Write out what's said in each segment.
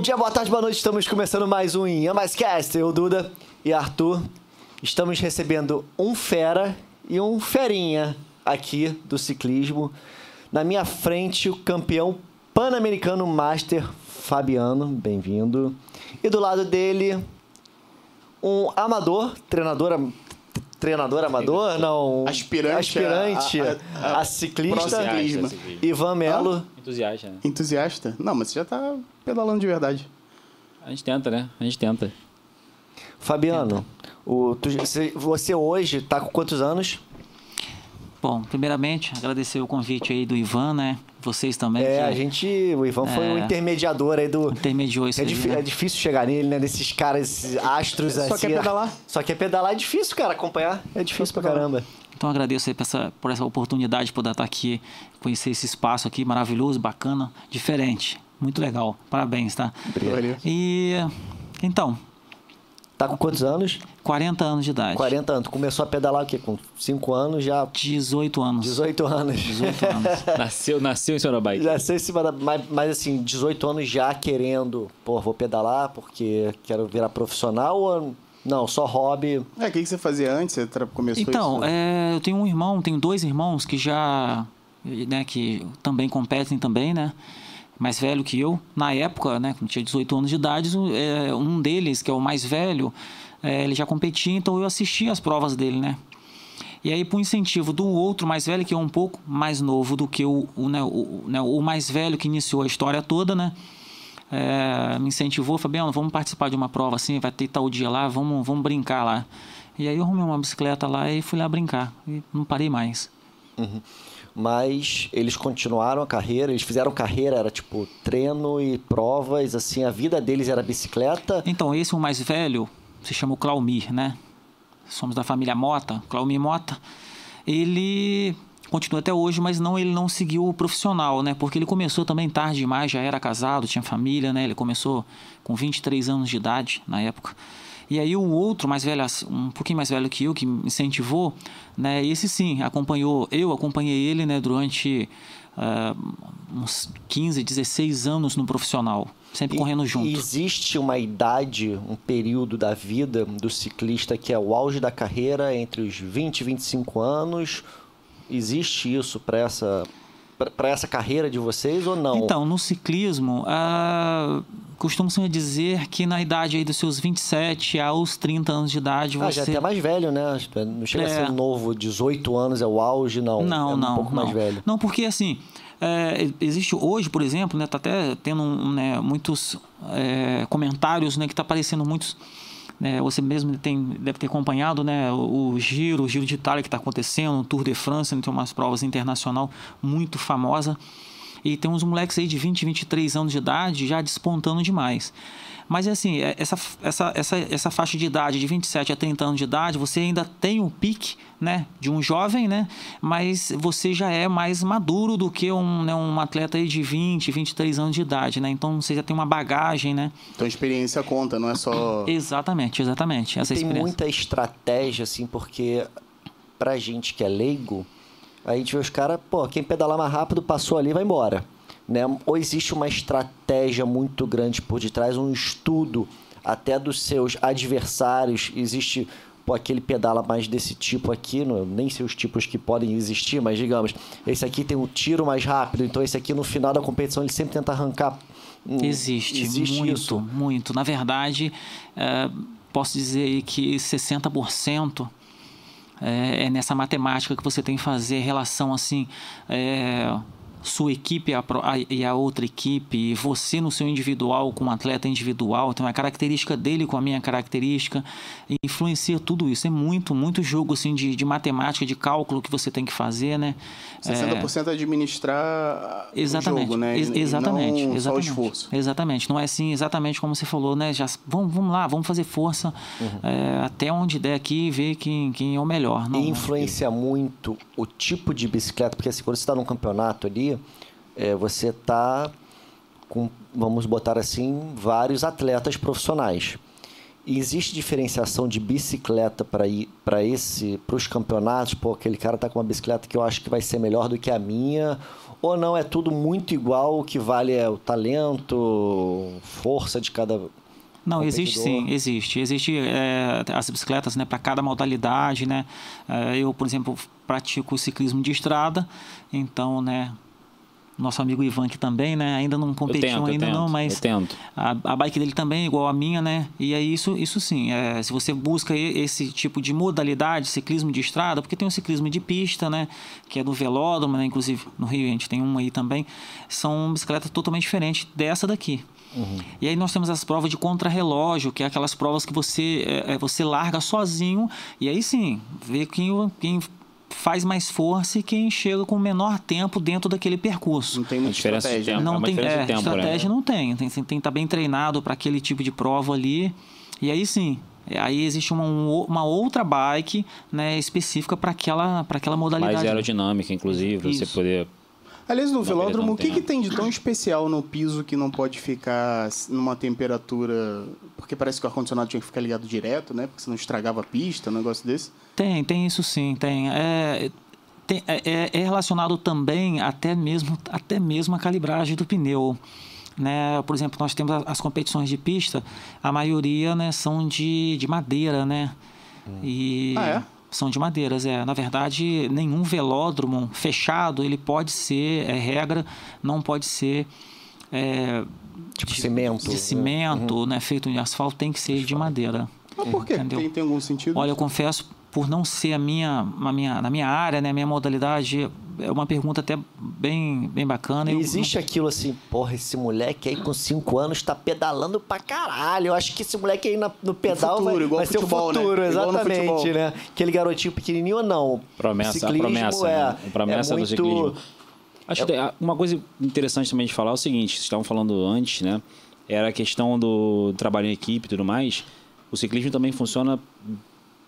Bom dia, boa tarde, boa noite. Estamos começando mais um Inha Mais Cast. Eu, Duda e Arthur, estamos recebendo um fera e um ferinha aqui do ciclismo. Na minha frente, o campeão pan-americano Master Fabiano, bem-vindo. E do lado dele, um amador, treinador, treinador amador, não, Aspirante aspirante a- a, a- a- ciclista. Ivan Melo. Entusiasta, né? Entusiasta? Não, mas você já tá pedalando de verdade. A gente tenta, né? A gente tenta. Fabiano, o, tu- você- você hoje está com quantos anos? Bom, primeiramente, agradecer o convite aí do Ivan, né? Vocês também. É, que a gente. O Ivan foi o É. intermediador aí do. intermediou isso É, aí, né? é difícil chegar nele, né? Desses caras, esses astros Só assim. quer pedalar. Só quer pedalar é difícil, cara. Acompanhar é difícil pra caramba. Então agradeço aí por essa, por essa oportunidade de poder estar aqui, conhecer esse espaço aqui maravilhoso, bacana, diferente. Muito legal. Parabéns, tá? Valeu. E então, Tá com quantos anos? 40 anos de idade. 40 anos. Começou a pedalar o quê? Com 5 anos, já 18 anos. 18 anos. 18 anos. Nasceu, nasceu em Sorobike. Já sei se vai dar. Mas, mas assim, 18 anos já querendo, pô, vou pedalar porque quero virar profissional ou. Não, só hobby. É, o que, que você fazia antes? Você começou Então, isso? é, eu tenho um irmão, tenho dois irmãos que já, né, que também competem também, né? Mais velho que eu. Na época, né, quando tinha 18 anos de idade, é, um deles, que é o mais velho, é, ele já competia, então eu assistia as provas dele, né? E aí, por incentivo do outro mais velho, que é um pouco mais novo do que o, o, né, o, né, o mais velho que iniciou a história toda, né? É, me incentivou, Fabiano, vamos participar de uma prova assim, vai ter tal dia lá, vamos, vamos brincar lá. E aí eu arrumei uma bicicleta lá e fui lá brincar. E não parei mais. Mas eles continuaram a carreira, eles fizeram carreira, era tipo treino e provas, assim, a vida deles era bicicleta. Então, esse o mais velho se chama o Claumir, né? Somos da família Mota, Claumir Mota. Ele continua até hoje, mas não ele não seguiu o profissional, né? Porque ele começou também tarde demais, já era casado, tinha família, né? Ele começou com 23 anos de idade na época. E aí o outro mais velho, um pouquinho mais velho que eu, que me incentivou, né? Esse sim, acompanhou, eu acompanhei ele, né, durante ah, uns 15, 16 anos no profissional, sempre correndo junto. E existe uma idade, um período da vida do ciclista que é o auge da carreira entre os 20 e 25 anos. Existe isso para essa para essa carreira de vocês ou não? Então, no ciclismo, ah, costumam-se dizer que na idade aí dos seus 27 aos 30 anos de idade Ah, você... já é até mais velho, né? Não chega a É. ser novo, 18 anos é o auge, não. Não, é um não, pouco não. mais velho. Não, porque assim, é, existe hoje, por exemplo, né, tá até tendo um, né, muitos é, comentários, né, que tá aparecendo muitos né, você mesmo tem, deve ter acompanhado né, o, o Giro, o Giro de Itália que está acontecendo, o Tour de France, né, tem umas provas internacional muito famosa. E tem uns moleques aí de 20, 23 anos de idade já despontando demais. Mas assim, é- essa, essa, essa, essa faixa de idade de 27 a 30 anos de idade, você ainda tem o pique né, de um jovem, né? Mas você já é mais maduro do que um, né, um atleta aí de 20, 23 anos de idade, né? Então você já tem uma bagagem, né? Então a experiência conta, não é só. Exatamente, exatamente. Essa Tem experiência. muita estratégia, assim, porque pra gente que é leigo, a gente vê os caras, pô, quem pedalar mais rápido passou ali vai embora. Né? Ou existe uma estratégia muito grande por detrás, um estudo até dos seus adversários. Existe pô, aquele pedala mais desse tipo aqui, não, nem sei os tipos que podem existir, mas digamos, esse aqui tem o tiro mais rápido, então esse aqui no final da competição ele sempre tenta arrancar. Hum, Existe, existe muito, isso. muito. Na verdade, é, posso dizer aí que 60% é, é nessa matemática que você tem que fazer relação assim. é, sua equipe e a e a outra equipe, e você no seu individual com um atleta individual, tem uma característica dele com a minha característica, e influencia tudo isso. É muito, muito jogo assim de, de matemática, de cálculo que você tem que fazer, né? 60% administrar Exatamente. o jogo, né? Ex- exatamente. não exatamente. só o esforço. Exatamente. Não é assim exatamente como você falou, né? Já, vamos, vamos lá, vamos fazer força é, até onde der aqui e ver quem, quem é o melhor. Não, E influencia muito o tipo de bicicleta, porque assim, quando você está num campeonato ali, é, você está com, vamos botar assim, vários atletas profissionais. existe diferenciação de bicicleta para ir para esse para os campeonatos? Pô, aquele cara tá com uma bicicleta que eu acho que vai ser melhor do que a minha. Ou não, é tudo muito igual, o que vale é o talento, força de cada não, existe sim, existe. Existe é, as bicicletas né, para cada modalidade, né? É, eu, por exemplo, pratico ciclismo de estrada, então, né? Nosso amigo Ivan aqui também, né? Ainda não competiu tento, ainda não, mas a, a bike dele também é igual a minha, né? E aí isso, isso sim, é, se você busca esse tipo de modalidade, ciclismo de estrada, porque tem o ciclismo de pista, né? Que é do velódromo, né? Inclusive no Rio a gente tem um aí também. São bicicletas totalmente diferentes dessa daqui. E aí nós temos as provas de contrarrelógio, que é aquelas provas que você, é, é, você larga sozinho e aí sim, vê quem, quem faz mais força e quem chega com menor tempo dentro daquele percurso. Não tem muita diferença de estratégia. tempo. Não é tem é, de tempo, né? estratégia não tem. Tem tem que estar bem treinado para aquele tipo de prova ali. E aí sim, é, aí existe uma, um- uma outra bike né, específica para aquela, aquela modalidade. Mais aerodinâmica, inclusive, você poder. Aliás, no Não, velódromo, o que, que tem de tão especial no piso que não pode ficar numa temperatura. Porque parece que o ar-condicionado tinha que ficar ligado direto, né? Porque senão estragava a pista, um negócio desse. Tem, tem isso sim, tem. É, tem- é- é- é relacionado também até mesmo, até mesmo a calibragem do pneu. Né? Por exemplo, nós temos as competições de pista, a maioria né, são de, de madeira, né? E Ah, é? São de madeiras, é. Na verdade, nenhum velódromo fechado, ele pode ser, é regra, não pode ser é, Tipo cimento. de cimento, né? Feito em asfalto, tem que ser de madeira. Mas por quê? Entendeu? Tem, tem algum sentido? Olha, eu confesso, por não ser a minha, a minha, na minha área, né, minha modalidade, é uma pergunta até bem, bem bacana. E Eu existe aquilo assim, porra, esse moleque aí com 5 anos tá pedalando pra caralho. Eu acho que esse moleque aí na- no pedal futuro, vai, igual vai ser o futebol, né? futuro, Igual no exatamente, futebol. né? Aquele garotinho pequenininho ou não. Promessa, Ciclismo promessa. é, né? A promessa é do muito... ciclismo. Acho que tem- uma coisa interessante também de falar é o seguinte: vocês estavam falando antes, né? Era a questão do trabalho em equipe e tudo mais. O ciclismo também funciona,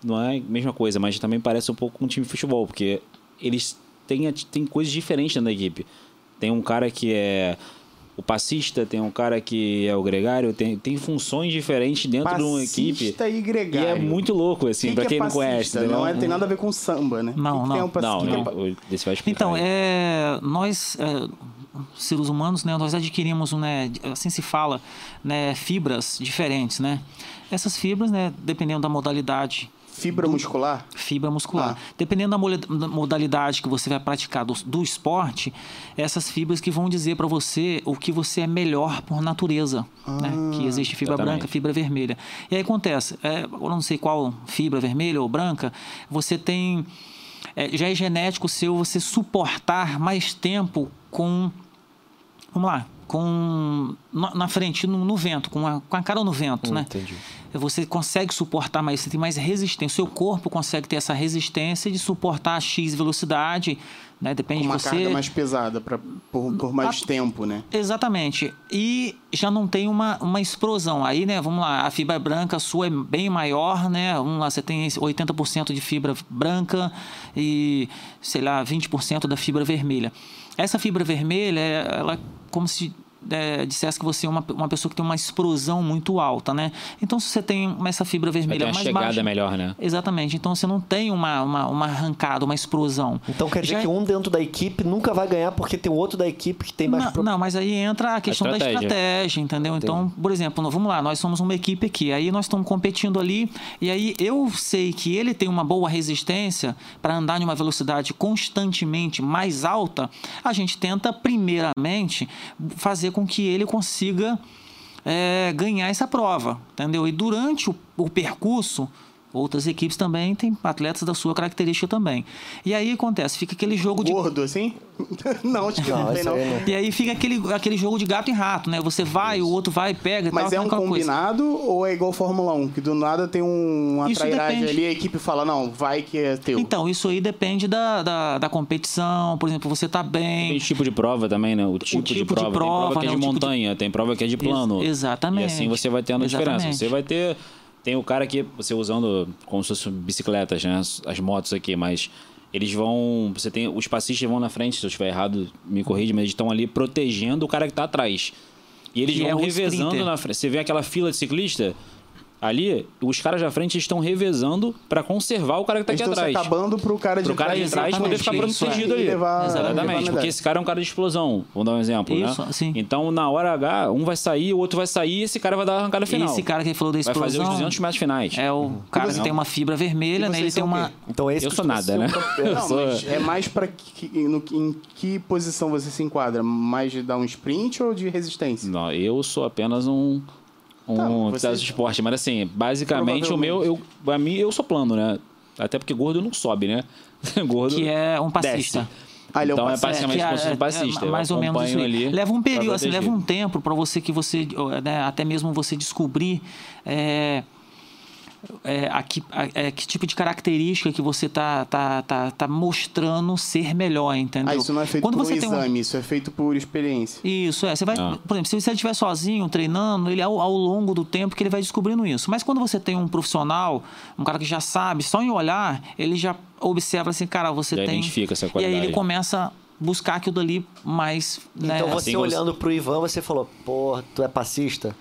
não é a mesma coisa, mas também parece um pouco com um time de futebol, porque eles têm, têm coisas diferentes dentro da equipe. Tem um cara que é o passista, tem um cara que é o gregário, tem, tem funções diferentes dentro de uma equipe. Passista e E gregário. é muito louco, assim, Que pra que quem é não conhece. passista? entendeu? Não é, tem nada a ver com samba, né? Não, Que que não. tem um Não, que que é não. vai explicar Então, aí. é, nós, é, seres humanos, né, nós adquirimos, né, assim se fala, né, fibras diferentes, né? Essas fibras, né, dependendo da modalidade, Fibra muscular? fibra muscular. Ah. Dependendo da modalidade que você vai praticar do, do esporte, essas fibras que vão dizer para você o que você é melhor por natureza. né? Que existe fibra exatamente. branca, fibra vermelha. E aí acontece, é, eu não sei qual fibra vermelha ou branca, você tem. é, já é genético seu você suportar mais tempo com. Vamos lá, com. Na, frente, no, no vento, com a, com a cara no vento, né? Entendi. você consegue suportar mais, você tem mais resistência. O seu corpo consegue ter essa resistência de suportar a X velocidade, né? Depende Com uma de você. carga mais pesada, pra, por, por mais Ah, tempo, né? Exatamente. E já não tem uma, uma explosão. Aí, né, vamos lá, a fibra branca sua é bem maior, né? Vamos lá, você tem esse 80% de fibra branca e, sei lá, 20% da fibra vermelha. Essa fibra vermelha, ela é como se é, dissesse que você é uma, uma pessoa que tem uma explosão muito alta, né? Então, se você tem essa fibra vermelha uma mais chegada baixa... melhor, né? Exatamente. Então, você não tem uma, uma, uma arrancada, uma explosão. Então quer dizer Já- que um dentro da equipe nunca vai ganhar porque tem outro da equipe que tem mais... Não, pro- não, mas aí entra a questão da estratégia. estratégia, entendeu? Então, por exemplo, vamos lá, nós somos uma equipe aqui, aí nós estamos competindo ali, e aí eu sei que ele tem uma boa resistência para andar em uma velocidade constantemente mais alta, a gente tenta, primeiramente, fazer com que ele consiga é, ganhar essa prova, entendeu? E durante o, o percurso, outras equipes também têm atletas da sua característica também. E aí acontece, fica aquele jogo de Gordo, assim? não, acho que não, Não, tem não. aí não. e aí fica aquele, aquele jogo de gato e rato, né? Você vai, o outro vai, pega e Mas tal. é um aquela coisa. combinado ou é igual Fórmula 1? Que do nada tem um, uma Isso trairagem depende. ali e a equipe fala, não, vai que é teu. Então, isso aí depende da, da, da competição. Por exemplo, você tá Tem bem. tipo de prova também, né? O tipo, tipo de de prova. tem prova, prova que é né? de O tipo de- montanha, tem prova que é de plano. Ex- exatamente. E assim você vai tendo a diferença. Você vai ter. Tem o cara que você usando como se fossem bicicletas, né? As, motos aqui, mas eles vão. Você tem. Os passistas vão na frente, se eu estiver errado, me corrige, mas eles estão ali protegendo o cara que tá atrás. E eles Que vão é o revezando sprinter. na frente. Você vê aquela fila de ciclista. Ali, os caras da frente estão revezando pra conservar o cara que tá aqui atrás. acabando pro cara de Pro cara de trás Exatamente, poder ficar protegido é. ali. Levar- Exatamente. levar a Porque esse cara é um cara de explosão. Vamos dar um exemplo, Isso, né? sim. Então, na hora H, um vai sair, o outro vai sair e esse cara vai dar a arrancada final. Esse cara que ele falou da vai explosão fazer os 200 metros finais. é o cara que Não. tem uma fibra vermelha, né? Ele tem uma? Então esse Eu sou nada, né? Não, mas é mais pra que, no- em que posição você se enquadra? Mais de dar um sprint ou de resistência? Não, eu sou apenas um um Tá, você- de esporte, mas assim, basicamente o meu, eu, pra mim, eu sou plano, né? Até porque gordo não sobe, né? gordo que é um passista. desce. Ah, é então é basicamente que como se fosse um é- passista. é mais ou menos isso ali Leva um período, assim, leva um tempo para você que você, né, até mesmo você descobrir é, é, a que, a- é, que tipo de característica que você tá, tá, tá, tá mostrando ser melhor, entendeu? Ah, isso não é feito Quando por um você tem um- exame, isso é feito por experiência. Isso, é. Você vai, Ah. por exemplo, se você estiver sozinho treinando, ele ao, ao longo do tempo que ele vai descobrindo isso. Mas quando você tem um profissional, um cara que já sabe, só em olhar, ele já observa assim, cara, você Já tem. identifica essa E aí qualidade. ele começa a buscar aquilo dali mais. Né? Então você Assim você- olhando pro Ivan, você falou, pô, tu é passista?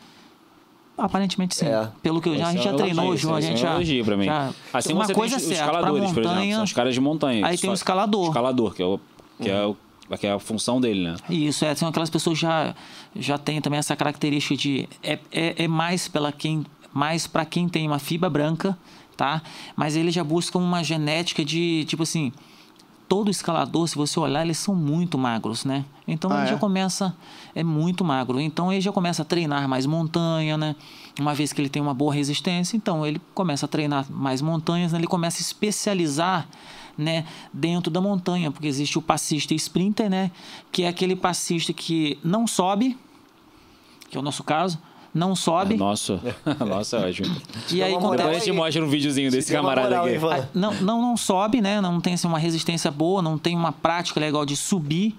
Aparentemente sim. É. Pelo que eu já, a gente é já um treinou, João. A gente é um já. elogio pra mim. já- Assim uma você coisa tem é os certa, pra escaladores, por exemplo, montanha. são os caras de montanha. Aí que tem o escalador. escalador, que é, o, que, é o, que é a função dele, né? Isso, é, são aquelas pessoas que já, já têm também essa característica de. É, é, é mais pela quem. Mais para quem tem uma fibra branca, tá? Mas eles já buscam uma genética de, tipo assim. Todo escalador, se você olhar, eles são muito magros, né? Então Ah, ele é? já começa. É muito magro. Então ele já começa a treinar mais montanha, né? Uma vez que ele tem uma boa resistência, então ele começa a treinar mais montanhas, né? ele começa a especializar né, dentro da montanha, porque existe o passista sprinter, né, que é aquele passista que não sobe, que é o nosso caso, não sobe, Nossa, nossa, ótimo. e aí Uma Depois acontece... a gente mostra um videozinho desse uma camarada moral, aqui. Ivan. Ah, Não, não, não sobe, né? Não tem assim, uma resistência boa, não tem uma prática legal de subir,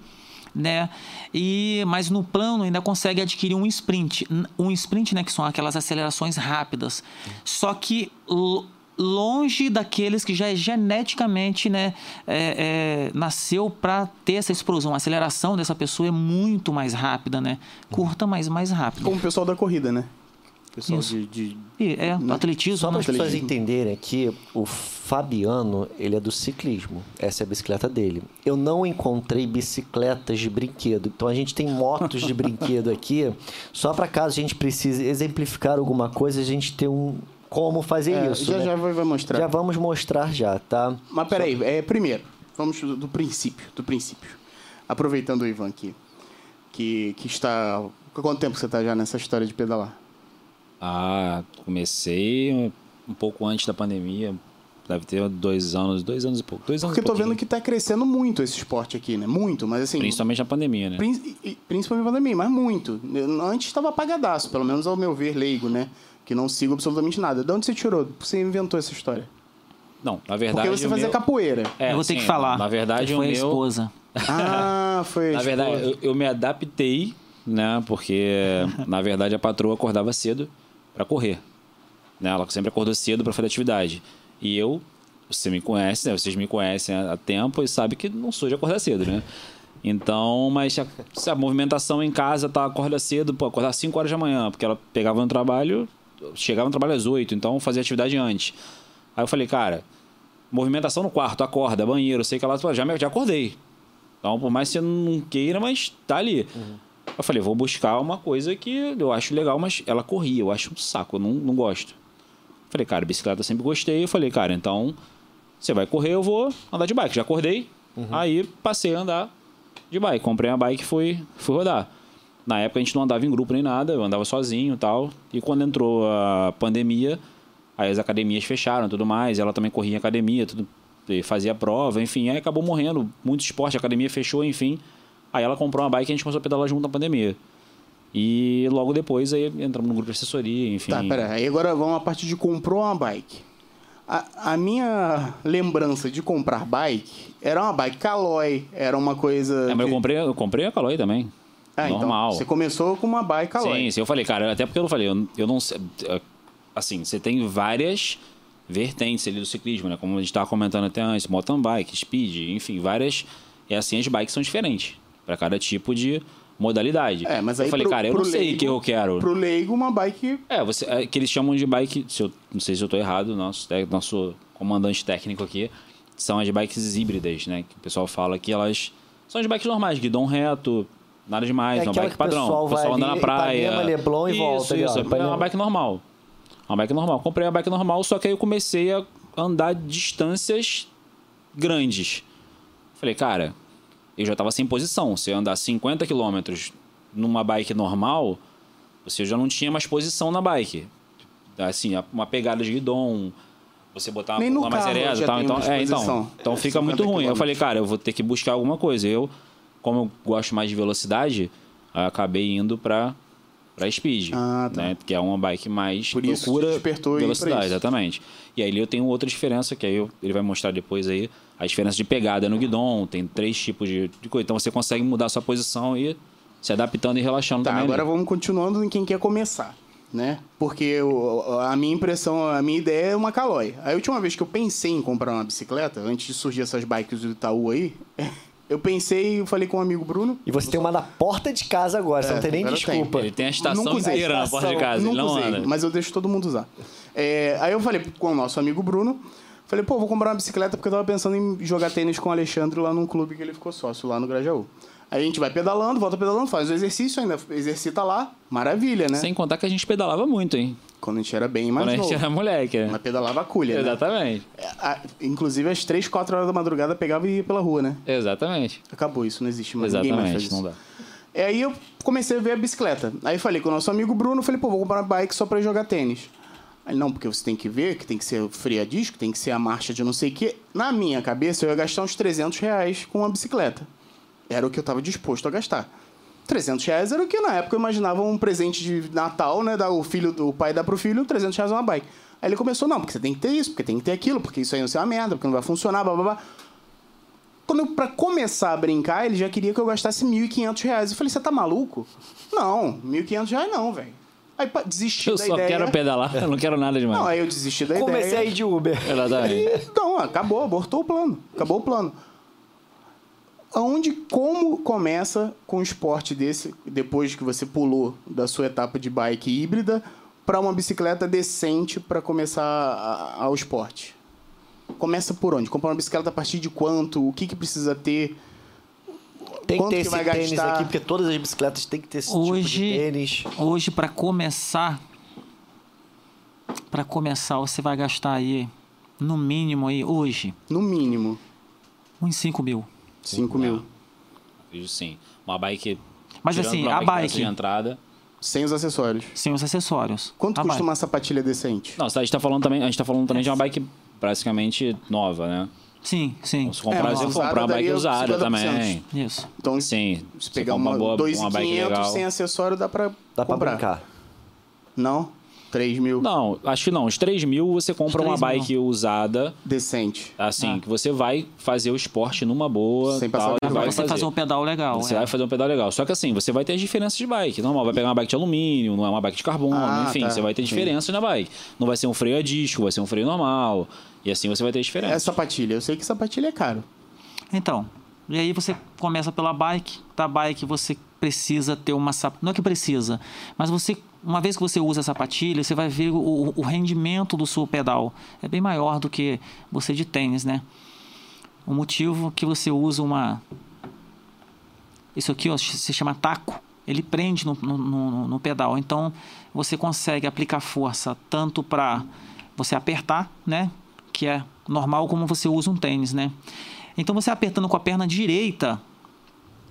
né? E mas no plano ainda consegue adquirir um sprint, um sprint, né? Que são aquelas acelerações rápidas. Só que longe daqueles que já é geneticamente, né? é, é, nasceu para ter essa explosão. A aceleração dessa pessoa é muito mais rápida, né? Curta, mas mais rápida. Como o pessoal da corrida, né? O pessoal Isso. de, de- E é Não. atletismo, Só para né? as pessoas entenderem aqui, o Fabiano, ele é do ciclismo. Essa é a bicicleta dele. Eu não encontrei bicicletas de brinquedo. Então a gente tem motos de brinquedo aqui. Só para caso a gente precise exemplificar alguma coisa, a gente tem um como fazer É, isso. já né? já vai, mostrar. Já vamos mostrar já, tá? Mas peraí, é, primeiro, vamos do, do princípio, do princípio. Aproveitando o Ivan aqui, que, que está... Há quanto tempo você está já nessa história de pedalar? Ah, comecei um, um pouco antes da pandemia. Deve ter dois anos, dois anos e pouco. Dois anos Porque eu tô vendo que está crescendo muito esse esporte aqui, né? Muito, mas assim... Principalmente na pandemia, né? Prin- Principalmente para mim, mas muito. Antes estava apagadaço, pelo menos ao meu ver, leigo, né? Que não sigo absolutamente nada. De onde você tirou? Você inventou essa história? Não, na verdade. Porque você fazia meu- capoeira. É, eu vou ter sim, que falar. Na verdade, que o foi a meu. esposa. Ah, foi. Na verdade, eu, eu me adaptei, né? Porque, na verdade, a patroa acordava cedo pra correr. Né? Ela sempre acordou cedo pra fazer atividade. E eu, você me conhece, né? Vocês me conhecem há tempo e sabem que não sou de acordar cedo, né? Então, mas a, se a movimentação em casa tá acorda cedo, pô, acordar 5 horas da manhã, porque ela pegava no trabalho, chegava no trabalho às 8, então fazia atividade antes. Aí eu falei, cara, movimentação no quarto, acorda, banheiro, sei que ela já, me- já acordei. Então, por mais que você não queira, mas tá ali. Eu falei, vou buscar uma coisa que eu acho legal, mas ela corria, eu acho um saco, eu não, não gosto. Falei, cara, bicicleta eu sempre gostei. Eu falei, cara, então você vai correr, eu vou andar de bike. Já acordei, aí passei a andar de bike. Comprei uma bike e fui, fui rodar. Na época a gente não andava em grupo nem nada, eu andava sozinho e tal. E quando entrou a pandemia, aí as academias fecharam e tudo mais. Ela também corria em academia, tudo, fazia prova, enfim. Aí acabou morrendo. Muito esporte, a academia fechou, enfim. Aí ela comprou uma bike e a gente começou a pedalar junto na pandemia. E logo depois aí entramos no grupo de assessoria, enfim. Tá, pera. Aí agora vamos à parte de comprou uma bike. A, a minha lembrança de comprar bike era uma bike Caloi, era uma coisa. É, mas eu que- comprei, eu comprei a Caloi também. Ah, então, Normal. você começou com uma bike Caloi. Sim, sim, eu falei, cara, até porque eu não falei, eu, eu não sei. é, Assim, você tem várias vertentes ali do ciclismo, né? Como a gente estava comentando até antes, mountain bike, speed, enfim, várias. E assim, as bikes são diferentes para cada tipo de modalidade. É, mas eu aí falei, pro- cara, eu não sei o que eu quero. Pro leigo, uma bike. É, você, é, que eles chamam de bike, se eu, não sei se eu tô errado, nosso, nosso comandante técnico aqui, são as bikes híbridas, né? Que o pessoal fala que elas são as bikes normais, guidão reto, nada demais, É uma bike que o padrão. pessoal vai anda na ali, praia. Ipanema, Leblon e isso, volta ali, ó, Isso, é Ipanema. uma bike normal. Uma bike normal. Comprei a bike normal, só que aí eu comecei a andar distâncias grandes. Falei, cara, eu já tava sem posição. Se eu andar 50 km numa bike normal, você já não tinha mais posição na bike. Assim, uma pegada de guidon, você botar uma Nem curva mais ereta e tal. Então, é, então, então É, fica muito 50 ruim. Eu quilômetros. falei, cara, eu vou ter que buscar alguma coisa. Eu, como eu gosto mais de velocidade, eu acabei indo pra, pra Speed. Ah, tá. né? Que é uma bike mais Por isso procura despertou velocidade, exatamente. E aí eu tenho outra diferença, que aí eu- ele vai mostrar depois aí, a diferença de pegada no guidon, tem três tipos de, de coisa. Então você consegue mudar a sua posição e se adaptando e relaxando Tá, também. agora ali. vamos continuando em quem quer começar, né? Porque o- a minha impressão, a minha ideia é uma Caloi. A última vez que eu pensei em comprar uma bicicleta, antes de surgir essas bikes do Itaú aí, eu pensei, eu falei com um amigo Bruno. E você tem uma na porta de casa agora, você É, não tem nem desculpa. Ele tem a estação Nunca usei. inteira na porta de casa, ele Nunca não usei, anda. mas eu deixo todo mundo usar. É, aí eu falei com o nosso amigo Bruno, falei, pô, vou comprar uma bicicleta porque eu tava pensando em jogar tênis com o Alexandre lá num clube que ele ficou sócio, lá no Grajaú. Aí a gente vai pedalando, volta pedalando, faz o exercício, ainda exercita lá, maravilha, né? Sem contar que a gente pedalava muito, hein? Quando a gente era bem mais Quando a gente novo. era moleque. né? Mas pedalava a culha, né? Exatamente. É, a- inclusive, às 3, 4 horas da madrugada, pegava e ia pela rua, né? Exatamente. Acabou isso, não existe mais. Ninguém mais faz Exatamente. isso. Não dá. E aí eu comecei a ver a bicicleta. Aí falei com o nosso amigo Bruno, falei, pô, vou comprar uma bike só pra jogar tênis. Aí, não, porque você tem que ver que tem que ser o freio a disco, tem que ser a marcha de não sei o quê. Na minha cabeça, eu ia gastar uns 300 reais com uma bicicleta. Era o que eu tava disposto a gastar. 300 reais era o que na época eu imaginava um presente de Natal, né? Da, o, filho, o pai dá pro filho, 300 reais uma bike. Aí ele começou, não, porque você tem que ter isso, porque tem que ter aquilo, porque isso aí não é uma merda, porque não vai funcionar, blá blá blá. Quando eu, pra começar a brincar, ele já queria que eu gastasse 1.500 reais. Eu falei, você tá maluco? Não, 1.500 reais não, velho. Aí pá, desisti Eu da só ideia. quero pedalar, eu não quero nada demais. Não, aí eu desisti da Comecei ideia. a ir de Uber. Exatamente. Então, acabou, abortou o plano. Acabou o plano. Aonde, como começa com um esporte desse, depois que você pulou da sua etapa de bike híbrida, para uma bicicleta decente para começar a- ao esporte? Começa por onde? Comprar uma bicicleta a partir de quanto? O que, que precisa ter? Tem que Quanto ter que esse vai tênis gastar? aqui, porque todas as bicicletas têm que ter esse tipo Hoje- de tênis. Hoje, para começar, para começar, você vai gastar aí, no mínimo aí, hoje, No mínimo, uns 5 mil. 5 mil. Acredito sim. Uma bike. Mas assim, uma a bike, de entrada. Sem os acessórios. sem os acessórios. Quanto A custa bike. uma sapatilha decente? Não, a gente tá falando também, a gente tá falando também de uma bike praticamente nova, né? Sim, sim. Se comprar, É, comprar uma bike usada 50%. também. Isso. Então, Sim. se pegar compra uma, boa, uma bike 2.500 legal. sem acessório, dá pra Dá pra comprar. brincar. Não? 3 mil. Não, acho que não. Os 3 mil você compra uma 3 mil. bike usada, Decente. assim, que você vai fazer o esporte numa boa. Sem tal, passar e vergonha. vai Vai você fazer um pedal legal. Você é. vai fazer um pedal legal. Só que assim, você vai ter as diferenças de bike. Normal, vai pegar uma bike de alumínio, não é uma bike de carbono, Ah, enfim, tá. você vai ter Sim. diferenças na bike. Não vai ser um freio a disco, vai ser um freio normal. E assim você vai ter É diferenças. sapatilha. Eu sei que sapatilha é caro. Então, e aí você começa pela bike. Da bike você precisa ter uma sap... Não é que precisa, mas você, uma vez que você usa a sapatilha, você vai ver o, o rendimento do seu pedal. É bem maior do que você de tênis, né? O motivo que você usa uma. Isso aqui ó, se chama taco. Ele prende no, no, no- no pedal. Então você consegue aplicar força tanto para você apertar, né? Que é normal como você usa um tênis, né? Então você apertando com a perna direita,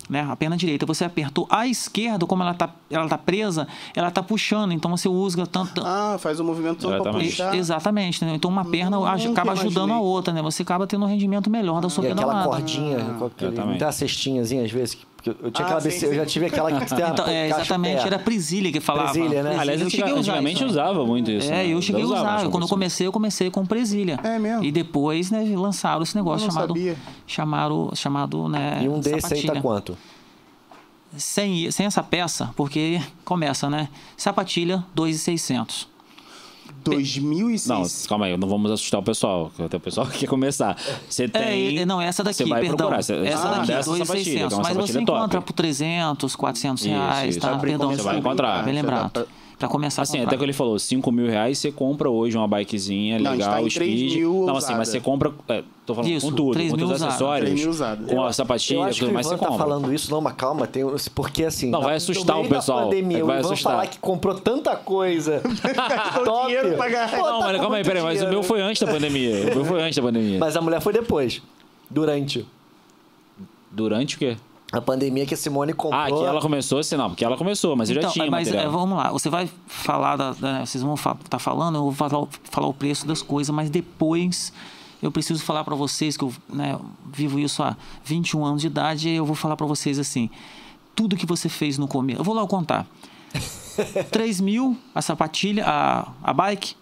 né? A perna direita, você apertou a esquerda, como ela tá, ela tá presa, ela tá puxando. Então você usa tanto. Ah, faz o movimento todo pra Exatamente. puxar. Exatamente, né? Então uma perna Nunca acaba ajudando a outra, né? Você acaba tendo um rendimento melhor da sua E aquela pedalada. cordinha, com aquele, exatamente. não tem uma cestinhazinha às vezes. que- porque eu tinha Ah, aquela sim, BC, eu já tive aquela que tem a Então, é, exatamente, pé. era Presilha que falava. Presilha, né? Aliás, eu cheguei a usar antigamente isso, né? usava muito isso. É, né? eu cheguei a usava, usar. Quando eu comecei, eu comecei com presilha. É mesmo? E depois, né, lançaram esse negócio chamado, sabia. chamado, chamado, né, E um desse aí tá quanto? Sem, sem essa peça, porque começa, né? Sapatilha, 2,600. 2006. Não, calma aí, não vamos assustar o pessoal. Até o pessoal que quer começar. Você É, tem. e- não, essa daqui, você vai perdão. procurar. Você- essa ah, daqui, dessa sapatilha, 2,600. que é Mas você top. encontra por 300, 400 Isso, reais, isso. tá? Abre Perdão, Você vai encontrar. Bem lembrado. Pra- Pra começar Assim, a até que ele falou, 5 mil reais, você compra hoje uma bikezinha Não, legal, tá em 3 speed. mil não, assim, usada. mas você compra. é, tô falando Isso, com tudo, 3 com mil todos os acessórios, 3 mil usada. com a Eu sapatilha, acho tudo mais você tá compra. falando isso, não, mas calma, tem, porque assim... Não, vai assustar o pessoal, pandemia, vai o assustar. falar que comprou tanta coisa top. dinheiro pra ganhar. Pô, Não, tá mas calma aí, peraí, mas o meu foi antes da pandemia. O meu foi antes da pandemia. Mas a mulher foi depois, durante Durante o quê? A pandemia que a Simone comprou. Ah, que ela começou, assim, não, porque ela começou, mas eu já Então, tinha mas material. é, vamos lá, você vai falar, da, da- vocês vão estar tá falando, eu vou falar, o- falar o preço das coisas, mas depois eu preciso falar para vocês que eu né, vivo isso há 21 anos de idade, e eu vou falar para vocês assim, tudo que você fez no começo, eu vou lá contar. 3 mil a sapatilha, a, a bike,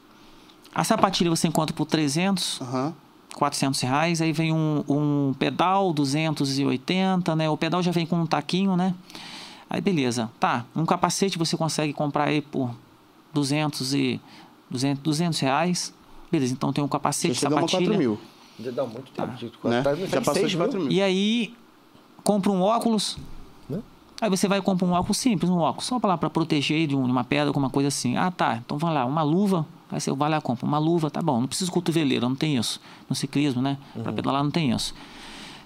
a sapatilha você encontra por 300, Aham. 400 reais, aí vem um, um pedal 280, né? O pedal já vem com um taquinho, né? Aí beleza, tá. Um capacete você consegue comprar aí por 200 e 200, 200 reais. Beleza, então tem um Já capacete, chegamos a 4 sapatilha. mil. Dá muito tempo. de- Né? tá- Já passou de mil. 4 mil. E aí compra um óculos. Né? Aí você vai e compra um óculos simples, um óculos, só para lá para proteger de uma pedra, alguma coisa assim. Ah, tá. Então vai lá, uma luva. Aí você vai lá compra uma luva, tá bom. Não precisa de cotoveleira, não tem isso. No ciclismo, né? Para pedalar não tem isso.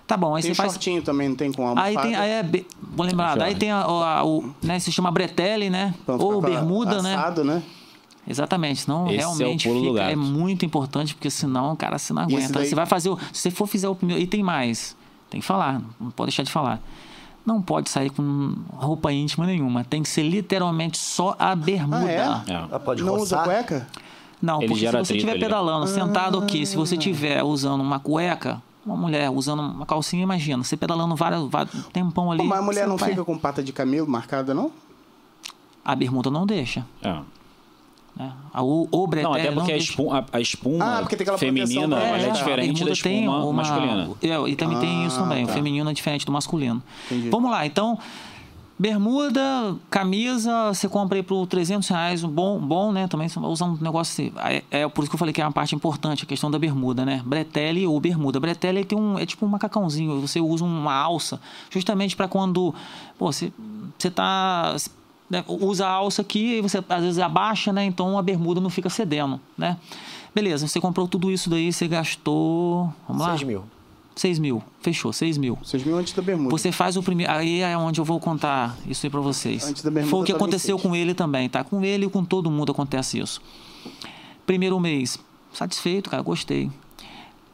Tá bom, aí Tem você faz. shortinho também, não tem com almofada. Aí tem, aí é, be- vou lembrar, daí tem a, a- o, né, se chama bretelle, né? Ou bermuda, né? assado, né? Exatamente, senão Esse é o realmente do fica, é muito importante, porque senão, cara, você não aguenta. daí- Você vai fazer, o, se você for fazer o primeiro, e tem mais, tem que falar, não pode deixar de falar. Não pode sair com roupa íntima nenhuma, tem que ser literalmente só a bermuda. Ah, É. Ah, pode não usa roçar? cueca? Não, Ele porque se você estiver pedalando, sentado aqui, se Ah. você estiver usando uma cueca, uma mulher usando uma calcinha, imagina, você pedalando vários, vários tempão ali. Pô, mas a mulher não vai- fica com pata de camelo marcada, não? A bermuda não deixa. É. Né? A, o, o Não, até porque a deixa. espuma, a, a espuma Ah, porque tem aquela proteção feminina é, É, diferente a da bermuda tem espuma uma- masculina. É, e também tem isso também. tá. O feminino é diferente do masculino. Entendi. Vamos lá, então. Bermuda, camisa, você compra aí por 300 reais, um bom, bom, né? Também usar um negócio. É, é por isso que eu falei que é uma parte importante, a questão da bermuda, né? Bretelle ou bermuda. Bretelle tem um, é tipo um macacãozinho, você usa uma alça, justamente para quando, pô, você, você tá né, usa a alça aqui e você às vezes abaixa, né? Então a bermuda não fica cedendo, né? Beleza, você comprou tudo isso daí, você gastou, vamos lá? 6 mil. 6 mil, fechou, 6 mil. Vocês viram antes da bermuda. Você faz o primeiro. Aí é onde eu vou contar isso aí pra vocês. Antes da bermuda Foi o que em aconteceu com ele também, tá? Com ele e com todo mundo acontece isso. Primeiro mês, satisfeito, cara, gostei.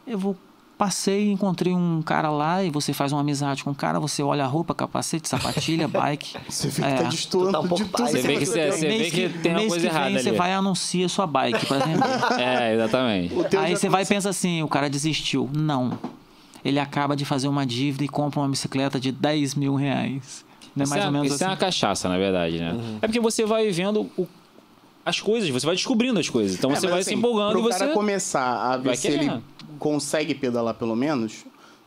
Eu vou. Passei, encontrei um cara lá e você faz uma amizade com o cara, você olha a roupa, capacete, sapatilha, bike. Você vê que É. tá destoando tá um pouco de tudo. Você vê que você- você vê que tem uma coisa que errada vem, Você ali. vai e anuncia sua bike pra vender. É, exatamente. Aí você vai e pensa assim, o cara desistiu. Não. Ele acaba de fazer uma dívida e compra uma bicicleta de 10 mil reais. Não é Isso, mais é, ou menos isso assim? é uma cachaça, na verdade, né? É porque você vai vendo o- as coisas, você vai descobrindo as coisas. Então É, você vai assim, se empolgando pro e você. cara começar a ver vai se ele consegue pedalar pelo menos,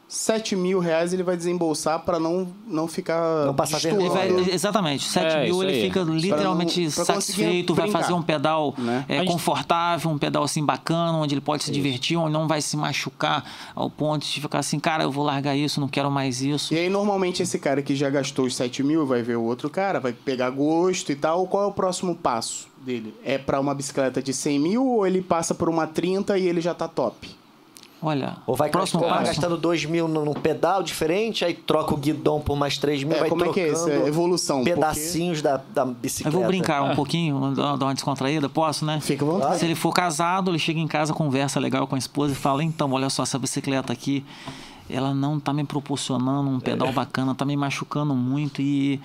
7 mil reais ele vai desembolsar pra não, não ficar Não passar. Ele vai- exatamente, 7 É, mil ele aí. fica literalmente Pra não- satisfeito, vai fazer um pedal né? é, gente- confortável, um pedal assim bacana, onde ele pode se divertir, onde não vai se machucar ao ponto de ficar assim, cara, eu vou largar isso, não quero mais isso. E aí, normalmente, esse cara que já gastou os 7 mil vai ver o outro cara, vai pegar gosto e tal. Qual é o próximo passo dele? É pra uma bicicleta de 100 mil ou ele passa por uma 30 e ele já tá top? Olha, Ou vai, próximo gastar, vai passo. gastando 2 mil num pedal diferente, aí troca o guidão por mais 3 mil, É, vai como é que é trocando isso? É evolução, porque- Pedacinhos da, da Eu bicicleta. vou brincar um pouquinho, dar dar uma descontraída, posso, né? Fica à vontade. Se ele for casado, ele chega em casa, conversa legal com a esposa e fala: então, olha só, essa bicicleta aqui, ela não tá me proporcionando um pedal bacana, tá me machucando muito e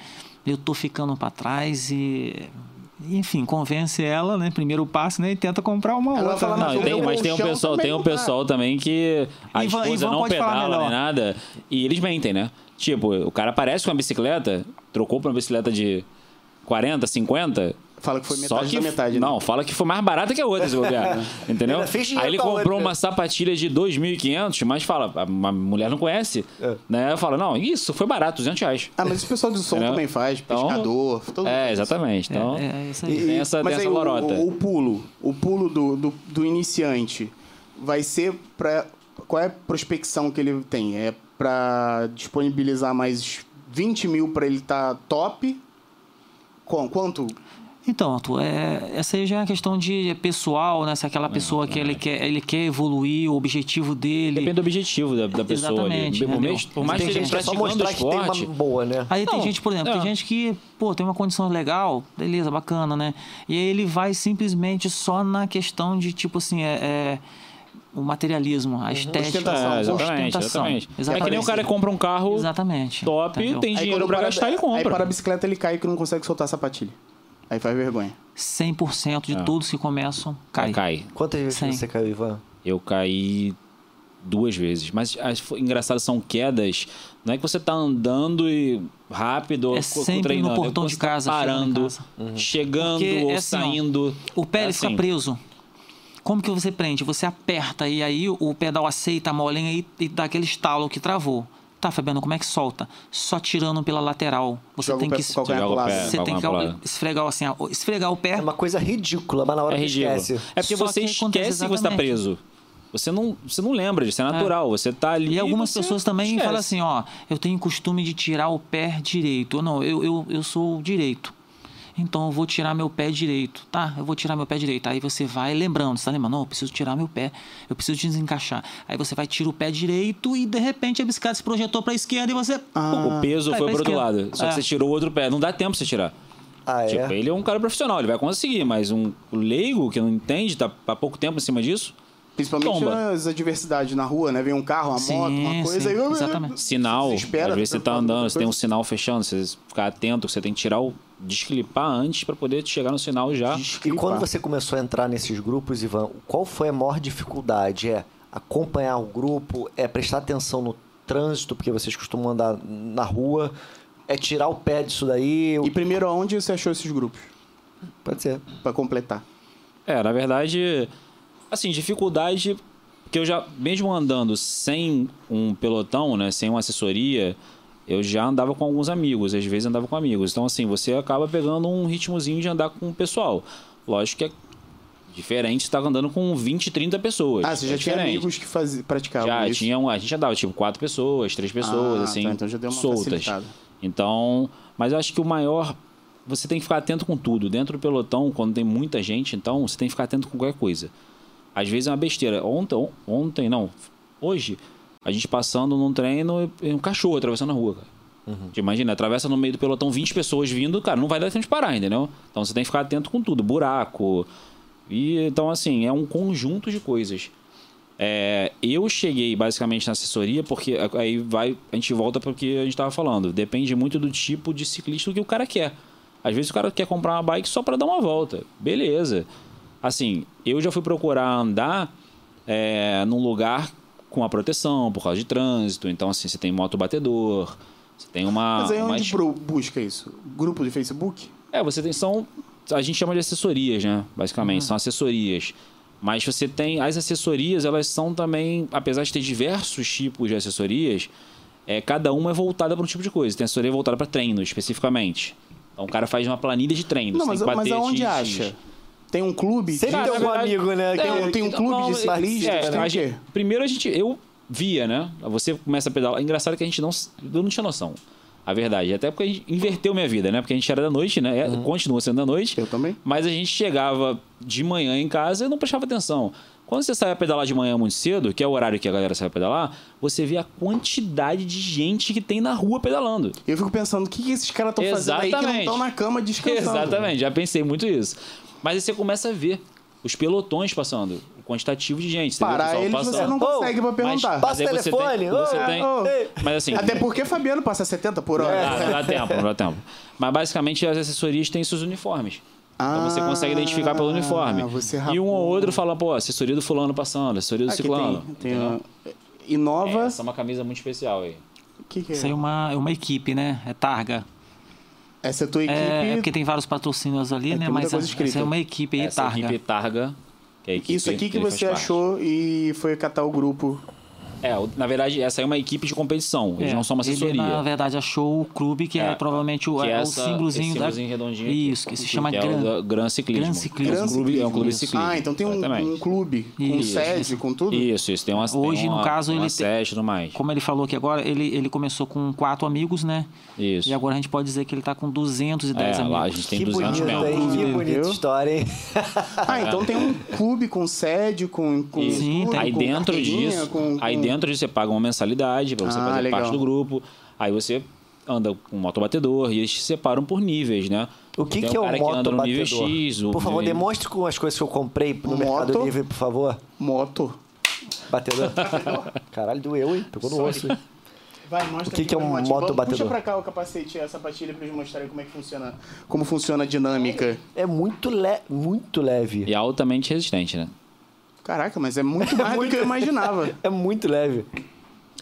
eu tô ficando para trás e. Enfim, convence ela, né? Primeiro passo, né? E tenta comprar uma Ela outra. falar? Não, Mas tem, mas tem um pessoal, também tem um pessoal também que a Ivan- esposa Ivan não pedala nem nada e eles mentem, né? Tipo, o cara aparece com uma bicicleta, trocou pra uma bicicleta de 40, 50, Fala que foi Só metade que, da metade. né? Não, fala que foi mais barata que a outra, se bobear. entendeu? Fez dinheiro Aí ele comprou outra. uma sapatilha de 2.500, mas fala, a mulher não conhece, É. né? Fala, não, isso foi barato, 200 reais. Ah, mas o pessoal do som Entendeu? também faz, Então, pescador, todo mundo É, exatamente. Então, É, é isso aí. E- Tem essa- mas tem essa o- lorota. O, o pulo, o pulo do, do, do iniciante vai ser para qual é a prospecção que ele tem? É para disponibilizar mais 20 mil para ele estar top? Com, quanto? Então, Arthur, é, essa aí já é uma questão de pessoal, né? Se aquela pessoa que ele quer, ele quer evoluir, o objetivo dele. depende do objetivo da, da pessoa ali. Exatamente, Por, entendeu? mais- por mais Tem que ele gente é só praticando mostrar que tem esporte, uma boa, né? Aí tem Não, gente, por exemplo, é. tem gente que, pô, tem uma condição legal, beleza, bacana, né? E aí ele vai simplesmente só na questão de, tipo assim, é, é o materialismo, a estética, Ostentação. É, a exatamente, ostentação. exatamente. É que nem o cara compra um carro Exatamente. top, entendeu? tem Aí dinheiro para- gastar, Aí compra. para a bicicleta ele cai que não consegue soltar a sapatilha. Aí faz vergonha. 100% de É. todos que começam cai. Cai. Quantas vezes Sim. você caiu, Ivan? Eu caí duas vezes. Mas as- foi engraçado, são quedas. Não é que você tá andando e rápido, É ou sempre no treinando, é que portão você de casa, tá chegando em parando, casa. chegando Porque ou é assim, ó, saindo. O pé É ele fica assim. preso. Como que você prende? Você aperta e aí o pedal aceita a molinha e, e dá aquele estalo que travou. Tá, Fabiano, como é que solta? Só tirando pela lateral. Você Joga tem o pé que com o calcanhar Joga o pro lado. pé. você tem que esfregar assim, ó, esfregar o pé. É uma coisa ridícula, mas na hora É que ridículo. esquece. É porque Só você que acontece esquece que você tá exatamente. preso. Você não, você não lembra disso, é natural. Você tá ali. E algumas você pessoas também esquece. falam assim, ó, eu tenho costume de tirar o pé direito. Ou não, eu, eu, eu sou direito. Então eu vou tirar meu pé direito, tá? Eu vou tirar meu pé direito. Aí você vai lembrando, você tá lembrando? Não, eu preciso tirar meu pé, eu preciso desencaixar. Aí você vai, tira o pé direito e de repente a bicicleta se projetou pra esquerda e você. O peso foi pro outro lado. Só É. que você tirou o outro pé. Não dá tempo pra você tirar. Ah, é? Tipo, ele é um cara profissional, ele vai conseguir, mas um leigo que não entende, tá há pouco tempo em cima disso, Principalmente Tomba. as adversidades na rua, né? Vem um carro, uma Sim, moto, uma coisa sim, aí. exatamente. sinal, às vezes você tá andando, você tem um sinal fechando, você ficar atento, você tem que tirar o. desclipar antes pra poder chegar no sinal já. E quando você começou a entrar nesses grupos, Ivan, qual foi a maior dificuldade? É acompanhar o grupo? É prestar atenção no trânsito, porque vocês costumam andar na rua? É tirar o pé disso daí? E primeiro, aonde você achou esses grupos? Pode ser. Pra completar. É, na verdade, assim, dificuldade que eu já, mesmo andando sem um pelotão, né, sem uma assessoria, eu já andava com alguns amigos, às vezes andava com amigos. Então, assim, você acaba pegando um ritmozinho de andar com o pessoal. Lógico que é diferente estar andando com 20, 30 pessoas. Ah, você já é tinha diferente. amigos que faz... praticavam Já isso? tinha um, a gente andava tipo quatro pessoas, três pessoas, Ah, assim, tá, então já deu uma soltas. facilitada. Então, mas eu acho que o maior você tem que ficar atento com tudo. Dentro do pelotão, quando tem muita gente, então você tem que ficar atento com qualquer coisa. Às vezes é uma besteira. Ontem, on- ontem não, hoje, a gente passando num treino e um cachorro atravessando a rua, cara. Te Imagina, atravessa no meio do pelotão 20 pessoas vindo, cara, não vai dar tempo de parar, entendeu? Então você tem que ficar atento com tudo, buraco. E então, assim, é um conjunto de coisas. É, eu cheguei basicamente na assessoria porque aí vai a gente volta para o que a gente estava falando. Depende muito do tipo de ciclista que o cara quer. Às vezes o cara quer comprar uma bike só para dar uma volta, beleza. Assim, eu já fui procurar andar é, num lugar com a proteção por causa de trânsito. Então assim, você tem moto batedor, você tem uma, Mas aí uma onde busca isso? Grupo de Facebook? é, você tem são a gente chama de assessorias, né? Basicamente, são assessorias. Mas você tem as assessorias, elas são também, apesar de ter diversos tipos de assessorias, é, cada uma é voltada para um tipo de coisa. Tem assessoria voltada para treino, especificamente. Então o cara faz uma planilha de treino. Não, você mas, tem que mas aonde acha? Tem um clube? Sempre de- tem algum amigo, né? Tem- tem um clube de ciclistas, É, a gente- primeiro a gente, eu via, né? Você começa a pedalar. É engraçado que a gente não, eu não tinha noção. A verdade, até porque a gente inverteu minha vida, né? Porque a gente era da noite, né? É, Continua sendo da noite. Eu também. Mas a gente chegava de manhã em casa e não prestava atenção. Quando você sai a pedalar de manhã muito cedo, que é o horário que a galera sai a pedalar, você vê a quantidade de gente que tem na rua pedalando. Eu fico pensando, o que, que esses caras estão fazendo aí que não Exatamente. estão na cama descansando? Exatamente, já pensei muito isso. Mas aí você começa a ver os pelotões passando, o quantitativo de gente. Você Parar eles você passando. não Ô, consegue pra perguntar. Mas Passa o você telefone, tem- você tem-. Mas assim, Até porque Fabiano passa 70 por hora. Dá, dá tempo, não dá tempo. Mas basicamente as assessorias têm seus uniformes. então você Ah, consegue identificar pelo uniforme. você e um ou outro fala, pô, assessoria do fulano passando, assessoria do Aqui ciclano. tem, tem a- Inova. Essa é uma camisa muito especial aí. O que, que é? Isso aí é uma, é uma equipe, né? É targa. Essa é a tua equipe. É, é porque tem vários patrocínios ali, É, né? Mas essa é uma equipe aí, Essa Targa. equipe Targa. Que é a equipe Isso aqui que ele você achou e foi catar o grupo. É, na verdade, essa aí é uma equipe de competição. Eles É, não são uma assessoria. Ele, na verdade, achou o clube que é, É, provavelmente o, que é é o símbolozinho da... símbolozinho redondinho. Isso, que se chama que é Gran. o da Gran Ciclismo. Gran Ciclismo. É um clube, é um clube ciclismo. Ah, então tem um, um clube com Isso, sede, isso. com tudo? Isso, isso. Tem uma, Hoje, tem uma, no caso, uma ele tem- sede e tudo mais. Como ele falou aqui agora, ele, ele começou com quatro amigos, né? Isso. E agora a gente pode dizer que ele tá com 210 é, amigos. lá a gente tem que 200 bonito, membros. hein? Que bonita história, hein? Ah, então tem um clube com sede, com, com. Sim, tem. Aí com dentro disso, com- aí com- dentro disso você paga uma mensalidade pra você Ah, fazer legal. parte do grupo. Aí você anda com um motobatedor e eles se separam por níveis, né? O que, que é cara o que anda no nível motobatedor? X. o Por favor, nível- demonstre com as coisas que eu comprei no Moto. Mercado Livre, por favor. Moto. Batedor. Caralho, doeu, hein? Pegou no osso. hein? Vai, mostra O que que é pra um moto. batedor? Puxa pra cá o capacete e a sapatilha pra eles mostrarem como é que funciona, como funciona a dinâmica. É muito, le muito leve. E altamente resistente, né? Caraca, mas é muito mais do que eu imaginava. É muito leve.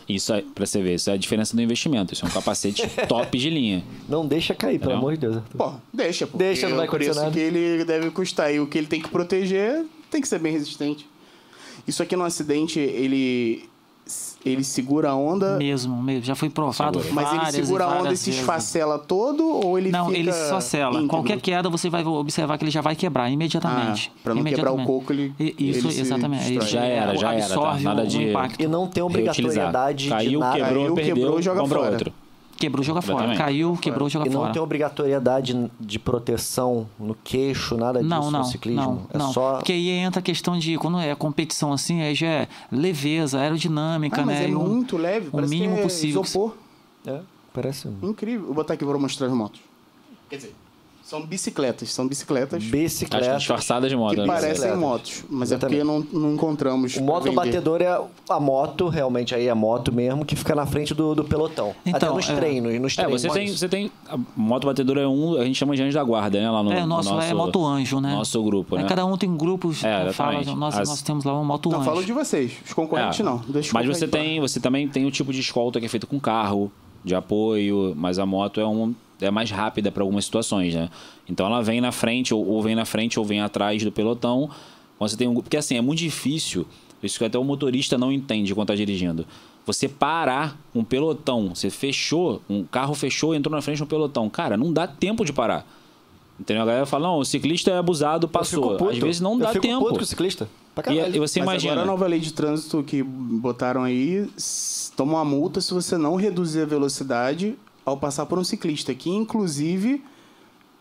Isso é, pra você ver, isso é a diferença do investimento. Isso é um capacete top de linha. Não deixa cair, pelo Não. amor de Deus. Arthur. Pô, deixa, porque Deixa, não vai o acontecer nada. que ele deve custar e o que ele tem que proteger tem que ser bem resistente. Isso aqui no acidente, ele ele segura a onda, Mesmo, mesmo. Já foi provado Segura. mas ele segura a onda e se vezes. esfacela todo ou ele Não, fica ele só sela. íntegro? Qualquer queda você vai observar que ele já vai quebrar imediatamente. Ah, pra não quebrar o coco, ele- E- Isso, ele se exatamente. destrói. Já era, já era, tá? Absorve Nada o, de- o impacto. E não tem obrigatoriedade de Caiu, nada. quebrou, Caiu, perdeu, quebrou, joga fora. outro. Quebrou, joga fora. Caiu, quebrou, joga E não fora. tem obrigatoriedade de proteção no queixo, nada disso Não, não, no ciclismo. não, é não. só. Porque aí entra a questão de, quando é competição assim, aí já é leveza, aerodinâmica, Ah, mas né? é E um- muito leve, o mínimo que é possível. isopor. É, parece. Incrível. Vou botar aqui para mostrar as motos. Quer dizer, são bicicletas, são bicicletas Acho Bicicleta. disfarçada de moto. que né? parecem bicicletas. motos, mas Exatamente. é porque não, não encontramos. O moto batedor é a moto, realmente aí é a moto mesmo, que fica na frente do, do pelotão. Até Então, nos é. treinos. Nos É, você tem, você tem. A moto batedora é um, a gente chama de anjo da guarda, né? Lá no, É, o no nosso, é Moto Anjo, né? Nosso grupo, né? cada um tem grupos É, que fala, nós, As- nós temos lá um Moto Não, Anjo. falo de vocês. Os concorrentes É. não. Deixa Mas você pra- tem, você também tem o tipo de escolta que é feito com carro, de apoio, mas a moto é um é mais rápida para algumas situações, né? Então ela vem na frente ou, ou vem na frente ou vem atrás do pelotão. Você tem um, porque assim é muito difícil. Isso que até o motorista não entende quando está dirigindo. Você parar um pelotão, você fechou, um carro fechou, e entrou na frente de um pelotão, cara, não dá tempo de parar. Entendeu? A galera fala, não, o ciclista é abusado, Eu fico passou. puto. Às vezes não Eu dá fico tempo. puto com o ciclista. E, caralho. e você Mas imagina. agora a nova lei de trânsito que botaram aí toma uma multa se você não reduzir a velocidade ao passar por um ciclista, que inclusive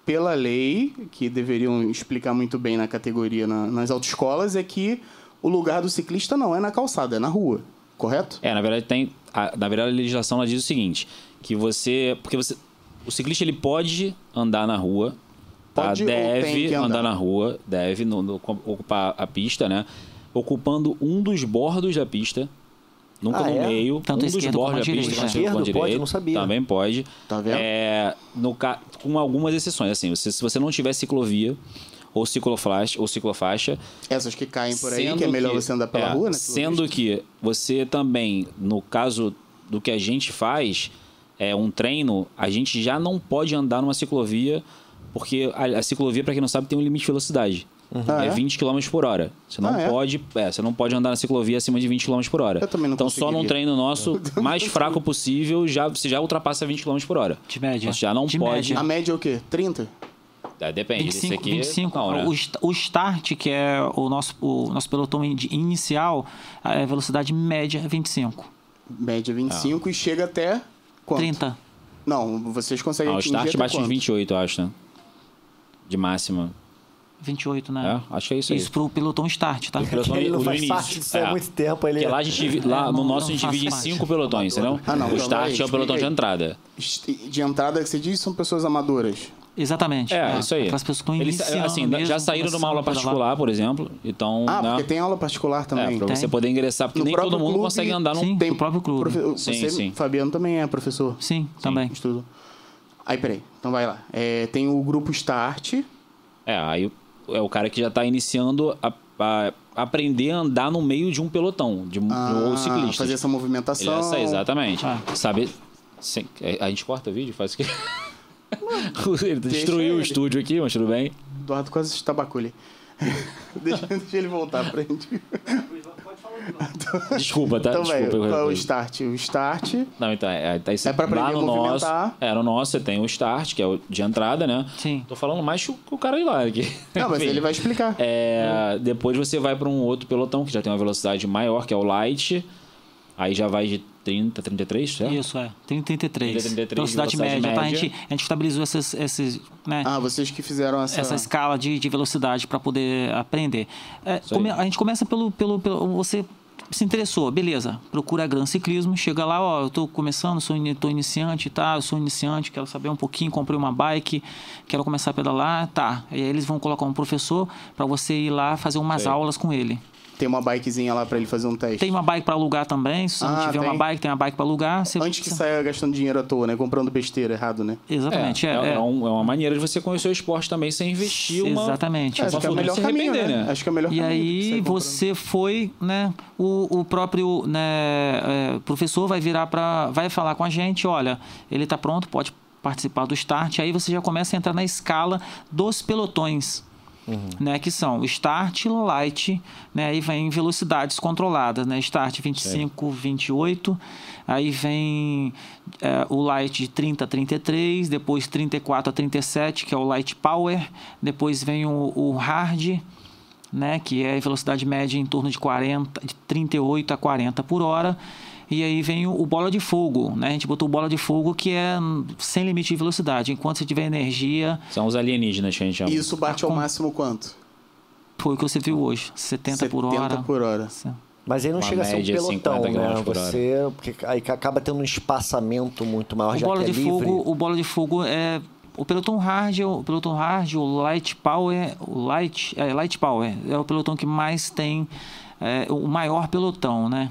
pela lei, que deveriam explicar muito bem na categoria na- nas autoescolas, é que o lugar do ciclista não é na calçada, é na rua, correto? É, na verdade tem. a- na verdade, a legislação ela diz o seguinte: que você. Porque você. O ciclista ele pode andar na rua. tá? Pode deve andar? andar na rua, deve no- no- ocupar a pista, né? Ocupando um dos bordos da pista. Nunca Ah, no é? meio. Tanto um a dos esquerda como direita. Esquerdo pode? Não sabia. Também pode. Tá vendo? É, no, ca- com algumas exceções. Assim, você- se você não tiver ciclovia, ou ciclofaixa, ou ciclofaixa Essas que caem por aí, Sendo que é melhor você andar pela é, rua, né? Sendo que você também, no caso do que a gente faz, é um treino, a gente já não pode andar numa ciclovia, porque a, a ciclovia, para quem não sabe, tem um limite de velocidade. Ah, é, é? 20 km por hora. Você não Ah, é? pode, é, você não pode andar na ciclovia acima de 20 km por hora. Eu também não então, só num treino nosso mais fraco possível, já você já ultrapassa 20 km por hora. De média. Você já não De pode. média. A média é o quê? 30? É, depende. 25, Esse aqui, 25 não, né? o, o start, que é o nosso, o nosso pelotão inicial, a velocidade média é 25. Média 25 e chega até quanto? 30. Não, vocês conseguem Ah, o start bate uns quanto? 28, eu acho, né? De máxima. 28, né? É, acho que é isso aí. Isso pro pelotão start, tá? pelotão ele não faz início. parte disso há É. muito tempo. Ele... Porque lá, a gente, divi- lá É, no não- nosso a não gente faço divide em cinco pelotões, entendeu? Ah, não, o então start vai, é o pelotão de entrada. De entrada que você diz são pessoas amadoras. Exatamente. É, isso aí. Aquelas pessoas que estão Eles iniciando assim, mesmo, já saíram de uma aula a particular, por exemplo. Então, Ah, né? porque tem aula particular é, também. pra Tem. você poder ingressar, porque No nem todo mundo clube, consegue andar num. Sim, Tem o próprio clube. Profe- Sim, você, sim. Fabiano também é professor. Sim, também. Estudo. Aí, peraí. Então vai lá. É, tem o grupo Start. É, aí é o cara que já tá iniciando a, a aprender a andar no meio de um pelotão, de um Ah, ou ciclista. fazer essa movimentação. Essa, exatamente. Ah. Sabe? Sim, é, a gente corta o vídeo, faz o quê? ele destruiu o ele. estúdio aqui, mas tudo bem. Eduardo quase estabacou ali. deixa, deixa ele voltar pra gente. Desculpa, tá? Então, Desculpa. velho, qual é o start? O start. Não, então, é, é, É pra aprender lá a no nosso, movimentar. é, no nosso você tem o start, que é o de entrada, né? Sim. Tô falando mais que o, cara ir lá aqui. Não, mas ele vai explicar. É, depois você vai para um outro pelotão que já tem uma velocidade maior, que é o light. Aí já vai de 30, 33, certo? Isso, é. 30, 33. 30, 33, velocidade, velocidade média, tá? A média. gente, a gente estabilizou essas, esses, né, Ah, vocês que fizeram essa. essa escala de, de velocidade para poder aprender. É, come- a gente começa pelo, pelo, pelo. Você se interessou, beleza. Procura Gran Ciclismo, chega lá, ó, eu tô começando, sou, ini- tô iniciante, tá? Eu sou iniciante, quero saber um pouquinho, comprei uma bike, quero começar a pedalar, tá. E aí eles vão colocar um professor para você ir lá fazer umas Sei. aulas com ele. Tem uma bikezinha lá pra ele fazer um teste. Tem uma bike para alugar também, se não Ah, tiver tem. uma bike, tem uma bike para alugar. Você, Antes que você- saia gastando dinheiro à toa, né? Comprando besteira errado, né? Exatamente, é. é, é. é um- é uma maneira de você conhecer o esporte também sem investir uma. Exatamente. É, acho Só que é o melhor caminho, né? né? Acho que é o melhor E caminho. aí sair comprando. você foi, né? O, o próprio né, é, professor vai virar para, vai falar com a gente, olha, ele está pronto, pode participar do start. Aí você já começa a entrar na escala dos pelotões. Né, que são start, light, né, aí vem velocidades controladas, né, start 25, 28, aí vem é, o light de 30 a 33, depois 34 a 37, que é o light power, depois vem o, o hard, né, que é a velocidade média em torno de 40, de 38 a 40 por hora. E aí vem o, o bola de fogo, né? A gente botou o bola de fogo que é sem limite de velocidade. Enquanto você tiver energia, São os alienígenas que a gente chama. Isso bate ao máximo quanto? foi o que você viu hoje, 70, por hora. 70 por hora. Mas aí não Uma chega a ser um de pelotão, 50 né? Você. Porque aí acaba tendo um espaçamento muito maior, O já bola que é de livre. fogo, o bola de fogo é o pelotão hard, é o pelotão hard, o light power, o light, é, light power é o pelotão que mais tem é, o maior pelotão, né?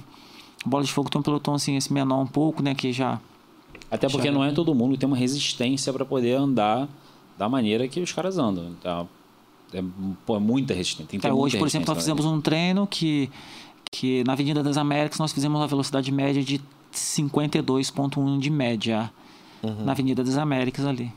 Bola de fogo tem um pelotão assim, esse menor um pouco, né, que já Até porque Já- não é todo mundo que tem uma resistência para poder andar da maneira que os caras andam. Então, é, pô, é muita resistência. Tem que ter É, muita hoje, por exemplo, nós fizemos um treino que, que na Avenida das Américas nós fizemos uma velocidade média de 52,1 de média na Avenida das Américas ali.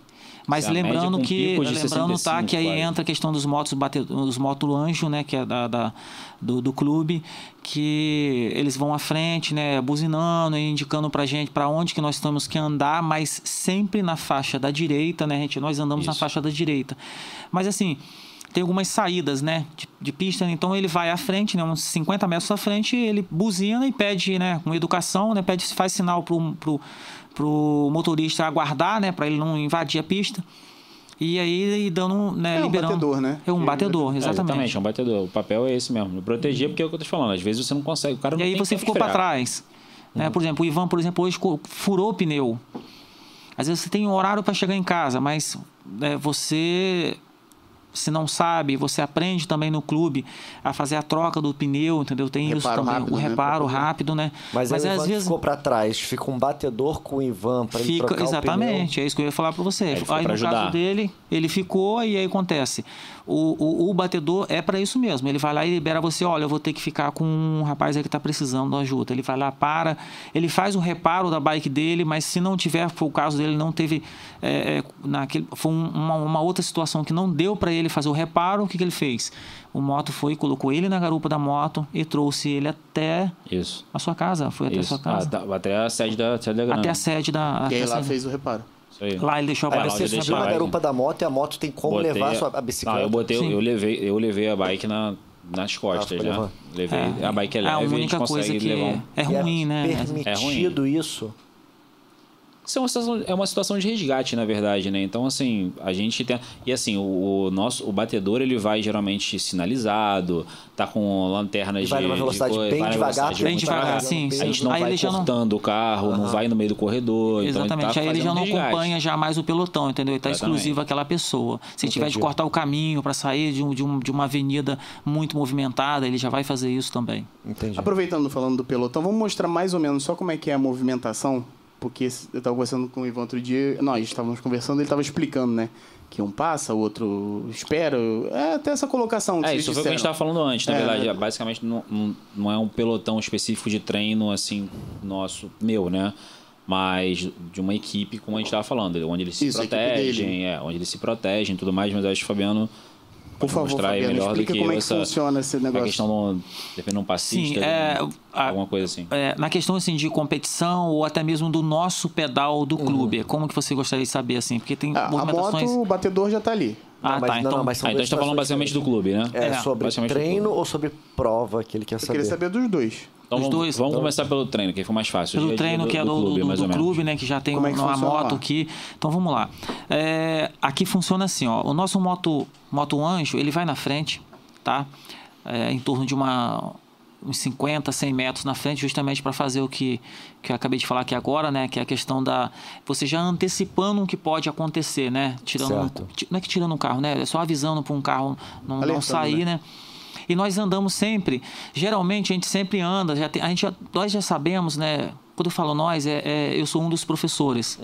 Mas é lembrando que lembrando tá 65 que aí quase. entra a questão dos motos bate, os moto anjo, né, que é da, da- do, do clube, que eles vão à frente, né, buzinando e indicando pra gente para onde que nós temos que andar, mas sempre na faixa da direita, né, gente? Nós andamos na Isso. faixa da direita. Mas assim, tem algumas saídas, né, de, de pista, então ele vai à frente, né, uns 50 metros à frente, ele buzina e pede, né, com educação, né, pede, faz sinal pro, pro, pro motorista aguardar, né, para ele não invadir a pista. E aí e dando, né, É um liberando. batedor, né? É um batedor, É, exatamente. exatamente, é um batedor. O papel é esse mesmo. Proteger, porque é o que eu tô te falando. Às vezes você não consegue. O cara não E aí tem você ficou para trás. Né? Por exemplo, o Ivan, por exemplo, hoje furou o pneu. Às vezes você tem um horário para chegar em casa, mas né, você se não sabe, você aprende também no clube a fazer a troca do pneu, entendeu? Tem isso Reparo também, rápido, o né, reparo poder- rápido, né? Mas, aí o às Ivan vezes ficou pra trás. Fica um batedor com o Ivan pra ele trocar exatamente, é isso que eu ia falar para você. Aí pra no caso ajudar. dele, ele ficou e aí acontece. O, o, o batedor é para isso mesmo. Ele vai lá e libera você, olha, eu vou ter que ficar com um rapaz aí que tá precisando de ajuda. Ele vai lá, para, ele faz o reparo da bike dele, mas se não tiver, foi o caso dele, não teve é, é, naquele, foi um- uma, uma outra situação que não deu para ele fazer o reparo, o que, que ele fez? O moto foi, colocou ele na garupa da moto e trouxe ele até Isso. a sua casa, foi até a Isso. sua casa. Ah, tá, até a sede da, sede da grana. até a sede da. E aí a lá sede- fez o reparo. Aí. Lá ele deixou a Aí bike. lá, você subiu na a garupa da moto e a moto tem como Botei levar a, sua, a Não, bicicleta. eu botei, Sim. eu levei, eu levei a bike na, nas costas, ficou né? Levei, a bike é É leve, a a gente única consegue coisa que levar um... é ruim, né? Permitido isso. Isso é uma, situação, é uma situação de resgate, na verdade, né? Então, assim, a gente tem... E, assim, o, o nosso... O batedor, ele vai geralmente sinalizado, tá com lanternas E vai de... numa velocidade de coisa, bem devagar, velocidade Bem devagar, sim, A gente não Aí vai já não- cortando o carro, não vai no meio do corredor. então ele Exatamente. tá aí ele já não resgate. acompanha já mais o pelotão, entendeu? Ele está Exatamente. exclusivo àquela pessoa. Se tiver de Entendi. cortar o caminho para sair de, um, de, um, de uma avenida muito movimentada, ele já vai fazer isso também. Entendi. Aproveitando falando do pelotão, vamos mostrar mais ou menos só como é que é a movimentação. Porque eu estava conversando com o Ivan outro dia. Nós estávamos conversando, ele estava explicando, né? Que um passa, o outro espera. É até essa colocação. É, isso foi o que a gente estava falando antes, na É, verdade. né? Basicamente, não, não, é um pelotão específico de treino, assim, nosso, meu, né? mas de uma equipe, como a gente estava falando, onde eles se Isso, protegem, é, onde eles se protegem e tudo mais, mas eu acho que o Fabiano Por favor, mostrar Fabiano, melhor do explica que como é que essa funciona esse a negócio. questão do depende de um passista, Sim, é, um- a- alguma coisa assim. É, na questão assim, de competição ou até mesmo do nosso pedal do clube, como que você gostaria de saber assim? Porque tem Ah, a movimentações. moto, o batedor já tá ali. Ah, mas- tá. não, Então, não, mas Ah, então a gente tá falando basicamente do clube, né? É, É, sobre treino ou sobre prova que ele quer Eu saber? queria saber dos dois. Então Os vamos, dois. vamos começar pelo treino, que foi mais fácil. pelo dia treino que é do, do, clube, do- do clube, né? Que já tem Como é que uma moto lá? aqui. Então vamos lá. É, aqui funciona assim, ó. O nosso moto, moto anjo, ele vai na frente, tá? É, em torno de uma uns 50, 100 metros na frente, justamente para fazer o que, que eu acabei de falar aqui agora, né? Que é a questão da. Você já antecipando o que pode acontecer, né? Tirando. Certo. ti- Não é que tirando um carro, né? É só avisando para um carro não, não sair, né? né? E nós andamos sempre, geralmente a gente sempre anda, já tem- a gente nós já sabemos, né? Quando eu falo nós, é, é- eu sou um dos professores.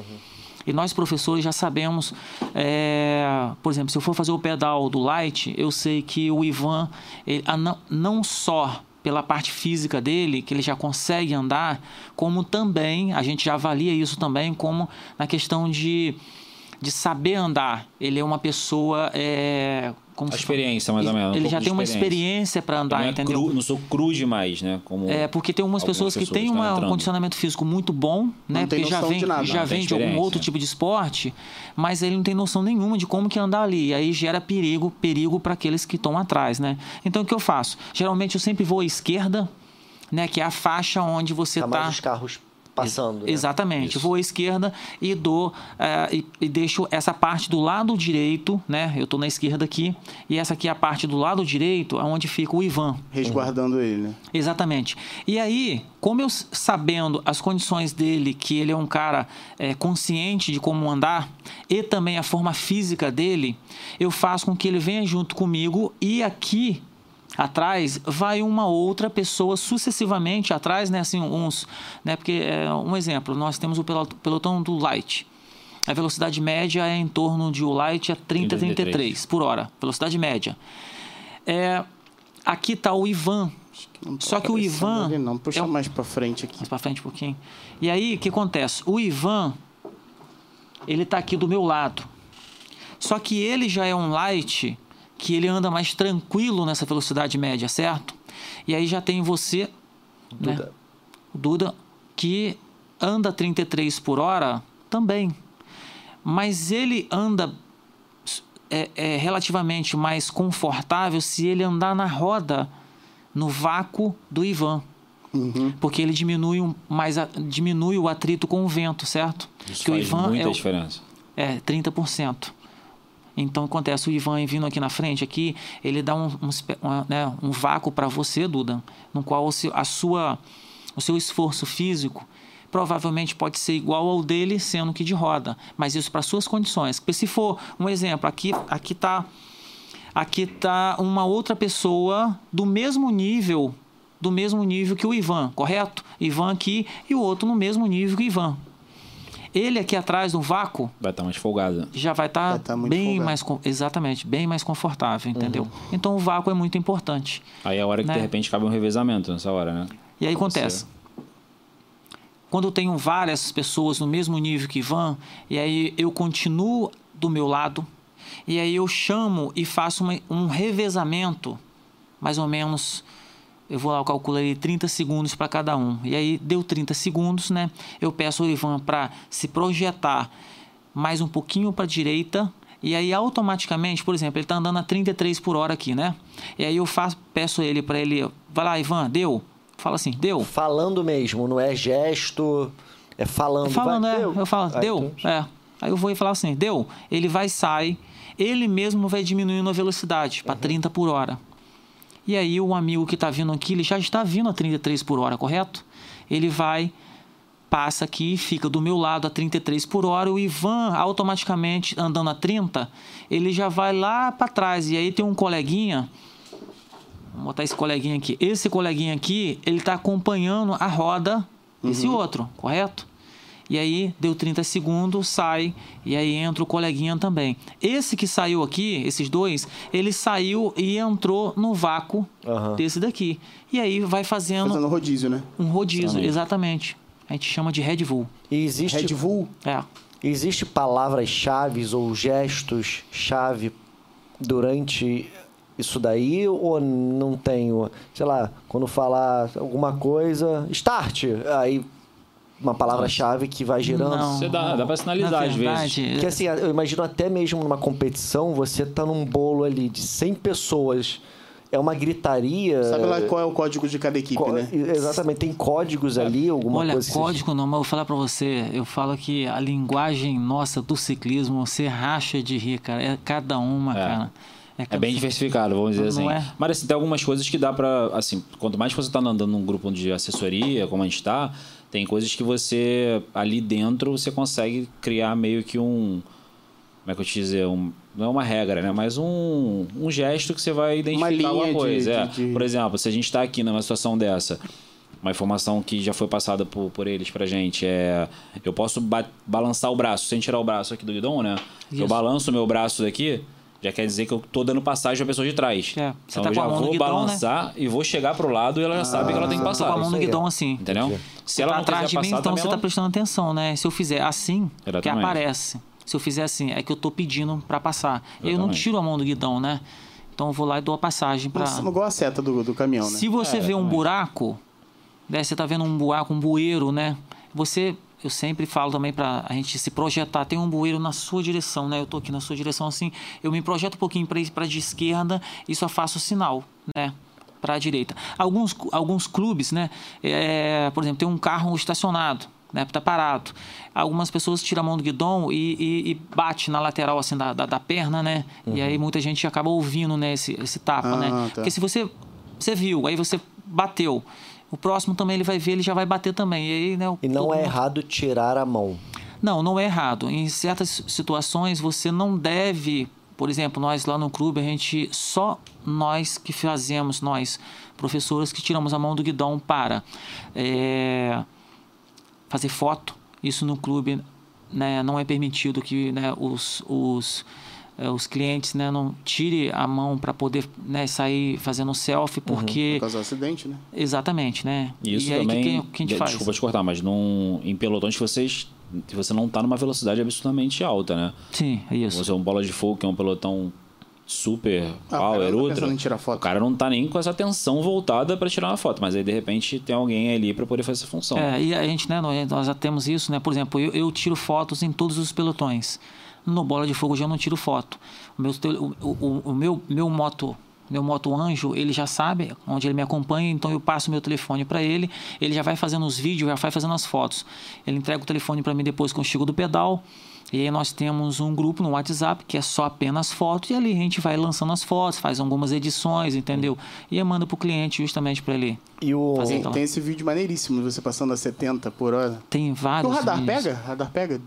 E nós, professores, já sabemos, é, por exemplo, se eu for fazer o pedal do Light, eu sei que o Ivan, ele- não, não só pela parte física dele, que ele já consegue andar, como também, a gente já avalia isso também, como na questão de, de saber andar. Ele é uma pessoa. É, como A experiência, mais ou menos, um Ele já tem uma experiência. para andar, não, é entendeu? cru, não sou cru demais, né? Como É, porque tem umas algumas pessoas que têm uma- estão um condicionamento físico muito bom, né? Não tem Porque já vem, de nada. já vem de algum outro tipo de esporte, mas ele não tem noção nenhuma de como que andar ali. E aí gera perigo, perigo para aqueles que estão atrás, né? Então o que eu faço? Geralmente eu sempre vou à esquerda, né? Que é a faixa onde você Tá está. mais os carros passando. né? Exatamente. Isso. Vou à esquerda e dou eh, e, e deixo essa parte do lado direito, né? Eu estou na esquerda aqui e essa aqui é a parte do lado direito, onde fica o Ivan. Resguardando ele, né? Exatamente. E aí, como eu sabendo as condições dele, que ele é um cara é, consciente de como andar, e também a forma física dele, eu faço com que ele venha junto comigo e aqui atrás vai uma outra pessoa sucessivamente atrás, né? Assim, uns, né? Porque é, um exemplo, nós temos o pelo- pelotão do light. A velocidade média é em torno de o light a 30, 33 por hora, velocidade média. É, aqui está o Ivan. Não Só que o Ivan ali, não, puxa é mais pra frente aqui. mais para frente um pouquinho. E aí, o que acontece? O Ivan, ele tá aqui do meu lado. Só que ele já é um light que ele anda mais tranquilo nessa velocidade média, certo? E aí já tem você, né? Duda. O Duda, que anda 33 por hora também. Mas ele anda é, é relativamente mais confortável se ele andar na roda, no vácuo do Ivan. Uhum. Porque ele diminui, um, mais a- diminui o atrito com o vento, certo? Isso que o faz Ivan muita é, o- diferença. é 30%. Então acontece o Ivan vindo aqui na frente aqui, ele dá um, um, né, um vácuo para você, Duda, no qual a sua, o seu esforço físico provavelmente pode ser igual ao dele, sendo que de roda, mas isso para suas condições. Se for um exemplo, aqui aqui tá aqui tá uma outra pessoa do mesmo nível, do mesmo nível que o Ivan, correto? Ivan aqui e o outro no mesmo nível que o Ivan. Ele aqui atrás no vácuo Vai estar mais folgada. já vai estar Vai tá bem folgado. mais exatamente bem mais confortável entendeu então o vácuo é muito importante Aí é a hora que Né? de repente cabe um revezamento nessa hora, né? e aí Pode acontece ser. quando eu tenho várias pessoas no mesmo nível que Ivan e aí eu continuo do meu lado e aí eu chamo e faço uma- um revezamento mais ou menos eu vou lá, eu calculo aí 30 segundos para cada um. E aí deu 30 segundos, né? Eu peço ao Ivan para se projetar mais um pouquinho para a direita. E aí automaticamente, por exemplo, ele está andando a 33 por hora aqui, né? E aí eu faço, peço ele para ele, vai lá, Ivan, deu? Fala assim, deu? Falando mesmo, não é gesto, é falando. Falando, vai, é, deu. eu falo, Aí deu? tu- É. Aí eu vou e falar assim, deu? Ele vai sai, ele mesmo vai diminuindo a velocidade para 30 por hora. E aí o amigo que está vindo aqui, ele já está vindo a 33 por hora, correto? Ele vai, passa aqui, fica do meu lado a 33 por hora, o Ivan automaticamente andando a 30, ele já vai lá para trás. E aí tem um coleguinha, vou botar esse coleguinha aqui. Esse coleguinha aqui, ele está acompanhando a roda desse outro, correto? E aí deu 30 segundos, sai, e aí entra o coleguinha também. Esse que saiu aqui, esses dois, ele saiu e entrou no vácuo Aham. desse daqui. E aí vai fazendo Fazendo rodízio, né? um rodízio, Exatamente. exatamente. a gente chama de Red Bull. E existe, Red Bull? É. existe palavras-chave ou gestos-chave durante isso daí ou não tenho? Sei lá, quando falar alguma coisa, start, aí uma palavra-chave que vai girando. Não. Você dá, dá pra sinalizar Na às vezes. verdade, Porque assim, eu imagino até mesmo numa competição, você tá num bolo ali de 100 pessoas, é uma gritaria. Sabe lá qual é o código de cada equipe, Co- né? Exatamente, tem códigos ali, alguma Olha, coisa. que código não, mas eu vou falar pra você. Eu falo que a linguagem nossa do ciclismo, você racha de rir, cara. É cada uma, É. cara. É cada- bem diversificado, vamos dizer Não assim. é? Mas assim, tem algumas coisas que dá pra. Assim, quanto mais você tá andando num grupo de assessoria, como a gente tá, tem coisas que você, ali dentro, você consegue criar meio que um. Como é que eu te dizer? Um, não é uma regra, né? Mas um, um gesto que você vai identificar linha alguma de- coisa. é. de- de- Por exemplo, se a gente está aqui numa situação dessa, uma informação que já foi passada por, por eles pra gente é. Eu posso ba- balançar o braço, sem tirar o braço aqui do guidão, né? Eu Isso. balanço o meu braço daqui, já quer dizer que eu tô dando passagem pra pessoa de trás. É, você então tá eu com já a mão no vou guidão, né? balançar e vou chegar pro lado e ela já sabe que ela tem que passar. com a mão no guidão assim. Entendeu? Se Você ela tá não atrás de mim, passar, então você tá prestando atenção, né? Se eu fizer assim, que Exatamente. aparece. Se eu fizer assim, é que eu tô pedindo pra passar. Eu não Exatamente. tiro a mão do guidão, né? Então eu vou lá e dou a passagem pra. Nossa, igual a seta do, do caminhão, né? Se você É, vê um exatamente. buraco, né, você tá vendo um buraco, um bueiro, né? Você, eu sempre falo também pra a gente se projetar, tem um bueiro na sua direção, né? Eu tô aqui na sua direção assim, eu me projeto um pouquinho para para de esquerda e só faço o sinal, né? Para a direita. Alguns alguns clubes, né? é, por exemplo, tem um carro estacionado, né? Tá parado. Algumas pessoas tiram a mão do guidão e, e, e bate na lateral assim da, da, da perna, né? E aí muita gente acaba ouvindo, né? Esse, esse tapa, Ah, né? tá. Porque se você você viu, aí você bateu. O próximo também ele vai ver, ele já vai bater também. E, aí, né, o- E não é mundo- errado tirar a mão. Não, não é errado. Em certas situações você não deve, por exemplo, nós lá no clube, a gente só nós que fazemos, nós professores que tiramos a mão do guidão para é, fazer foto. Isso no clube né, não é permitido que né, os, os, os clientes né, não tire a mão para poder né, sair fazendo selfie, porque Por causa do acidente, né? exatamente, né? E isso e aí também. que, que, que a gente de- faz? Desculpa te cortar, mas num, em pelotões vocês. Você não tá numa velocidade absolutamente alta, né? Sim, é isso. Você é um bola de fogo, que é um pelotão super Ah, power, não tá ultra. O cara não tá nem com essa atenção voltada para tirar uma foto, mas aí de repente tem alguém ali para poder fazer essa função. É, e a gente, né, nós nós já temos isso, né? Por exemplo, eu, eu tiro fotos em todos os pelotões. No Bola de Fogo já não tiro foto. O meu, o, o, o meu, meu moto, meu moto anjo, ele já sabe onde ele me acompanha, então eu passo meu telefone para ele, ele já vai fazendo os vídeos, já vai fazendo as fotos. Ele entrega o telefone para mim depois que eu chego do pedal. E aí nós temos um grupo no WhatsApp que é só apenas fotos e ali a gente vai lançando as fotos, faz algumas edições, entendeu? E manda pro cliente justamente para ele. E o. Fazer Tem, então. tem esse vídeo maneiríssimo de você passando a 70 por hora. Tem vários. o radar vídeos. pega? Radar pega?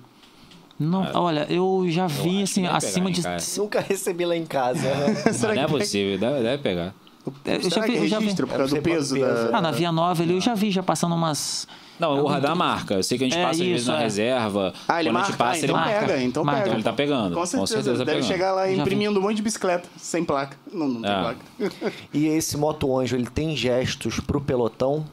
Não, olha, eu já vi assim, acima de. cara? Nunca recebi lá em casa. Mas não é possível, deve, deve pegar. Eu já vi, já vi. por É causa do peso peso, da... Ah, na Via Nova ali eu já vi, já passando umas. Não, o radar marca. Eu sei que a gente É, passa às vezes isso, na é. reserva. Ah, ele Quando a marca? gente passa, ah, ele então marca. pega, então Marca. pega. Então ele tá pegando. Com certeza, certeza tá deve pegando. chegar lá imprimindo um monte de bicicleta, sem placa. Não, não tem É. placa. E esse moto anjo, ele tem gestos pro pelotão?